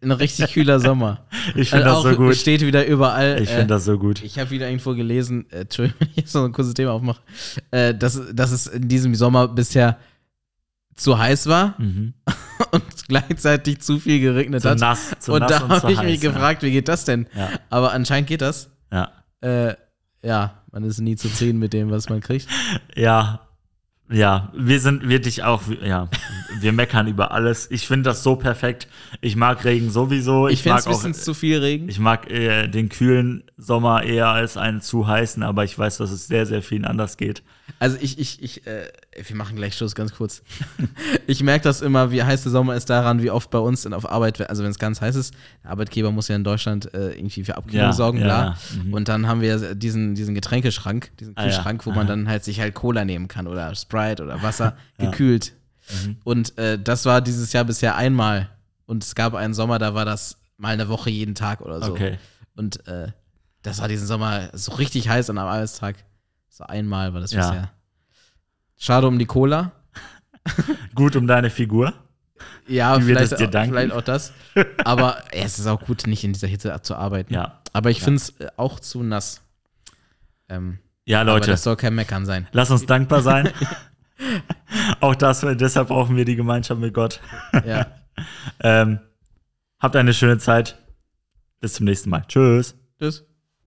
ein richtig kühler Sommer. ich finde Also das so gut. Steht wieder überall. Ich äh, finde das so gut. Ich habe wieder irgendwo gelesen, äh, Entschuldigung, wenn ich jetzt so ein kurzes Thema aufmache, äh, dass, dass es in diesem Sommer bisher zu heiß war Mhm. und gleichzeitig zu viel geregnet Zu hat. nass, zu und nass da habe ich heiß, mich gefragt, wie geht das denn? Ja, Aber anscheinend geht das. ja. Äh, ja, man ist nie zufrieden mit dem, was man kriegt. Ja, ja, wir sind wirklich auch, ja, wir meckern über alles. Ich finde das so perfekt. Ich mag Regen sowieso. Ich, finde es mag ein bisschen zu viel Regen. Ich mag äh, den kühlen Sommer eher als einen zu heißen, aber ich weiß, dass es sehr, sehr vielen anders geht. Also ich, ich, ich, äh, wir machen gleich Schluss, ganz kurz. ich merke das immer, wie heiß der Sommer ist daran, wie oft bei uns in, auf Arbeit, also wenn es ganz heiß ist, der Arbeitgeber muss ja in Deutschland äh, irgendwie für Abkühlung Ja, sorgen, ja, bla. ja, mhm. Und dann haben wir diesen, diesen Getränkeschrank, diesen Ah, ja, Kühlschrank, wo man aha. dann halt sich halt Cola nehmen kann oder Sprite oder Wasser, Ja. gekühlt. Mhm. Und äh, das war dieses Jahr bisher einmal. Und es gab einen Sommer, da war das mal eine Woche jeden Tag oder so. Okay. Und äh, das war diesen Sommer so richtig heiß an einem Arbeitstag. So einmal war das Ja. bisher. Schade um die Cola. Gut um deine Figur. Ja, vielleicht, auch, danken. vielleicht auch das. Aber ja, es ist auch gut, nicht in dieser Hitze zu arbeiten. Ja. Aber ich Ja. finde es äh, auch zu nass. Ähm, Ja, aber Leute, das soll kein Meckern sein. lass uns dankbar sein. Auch das, deshalb brauchen wir die Gemeinschaft mit Gott. Ja. Ähm, habt eine schöne Zeit. Bis zum nächsten Mal. Tschüss. Tschüss.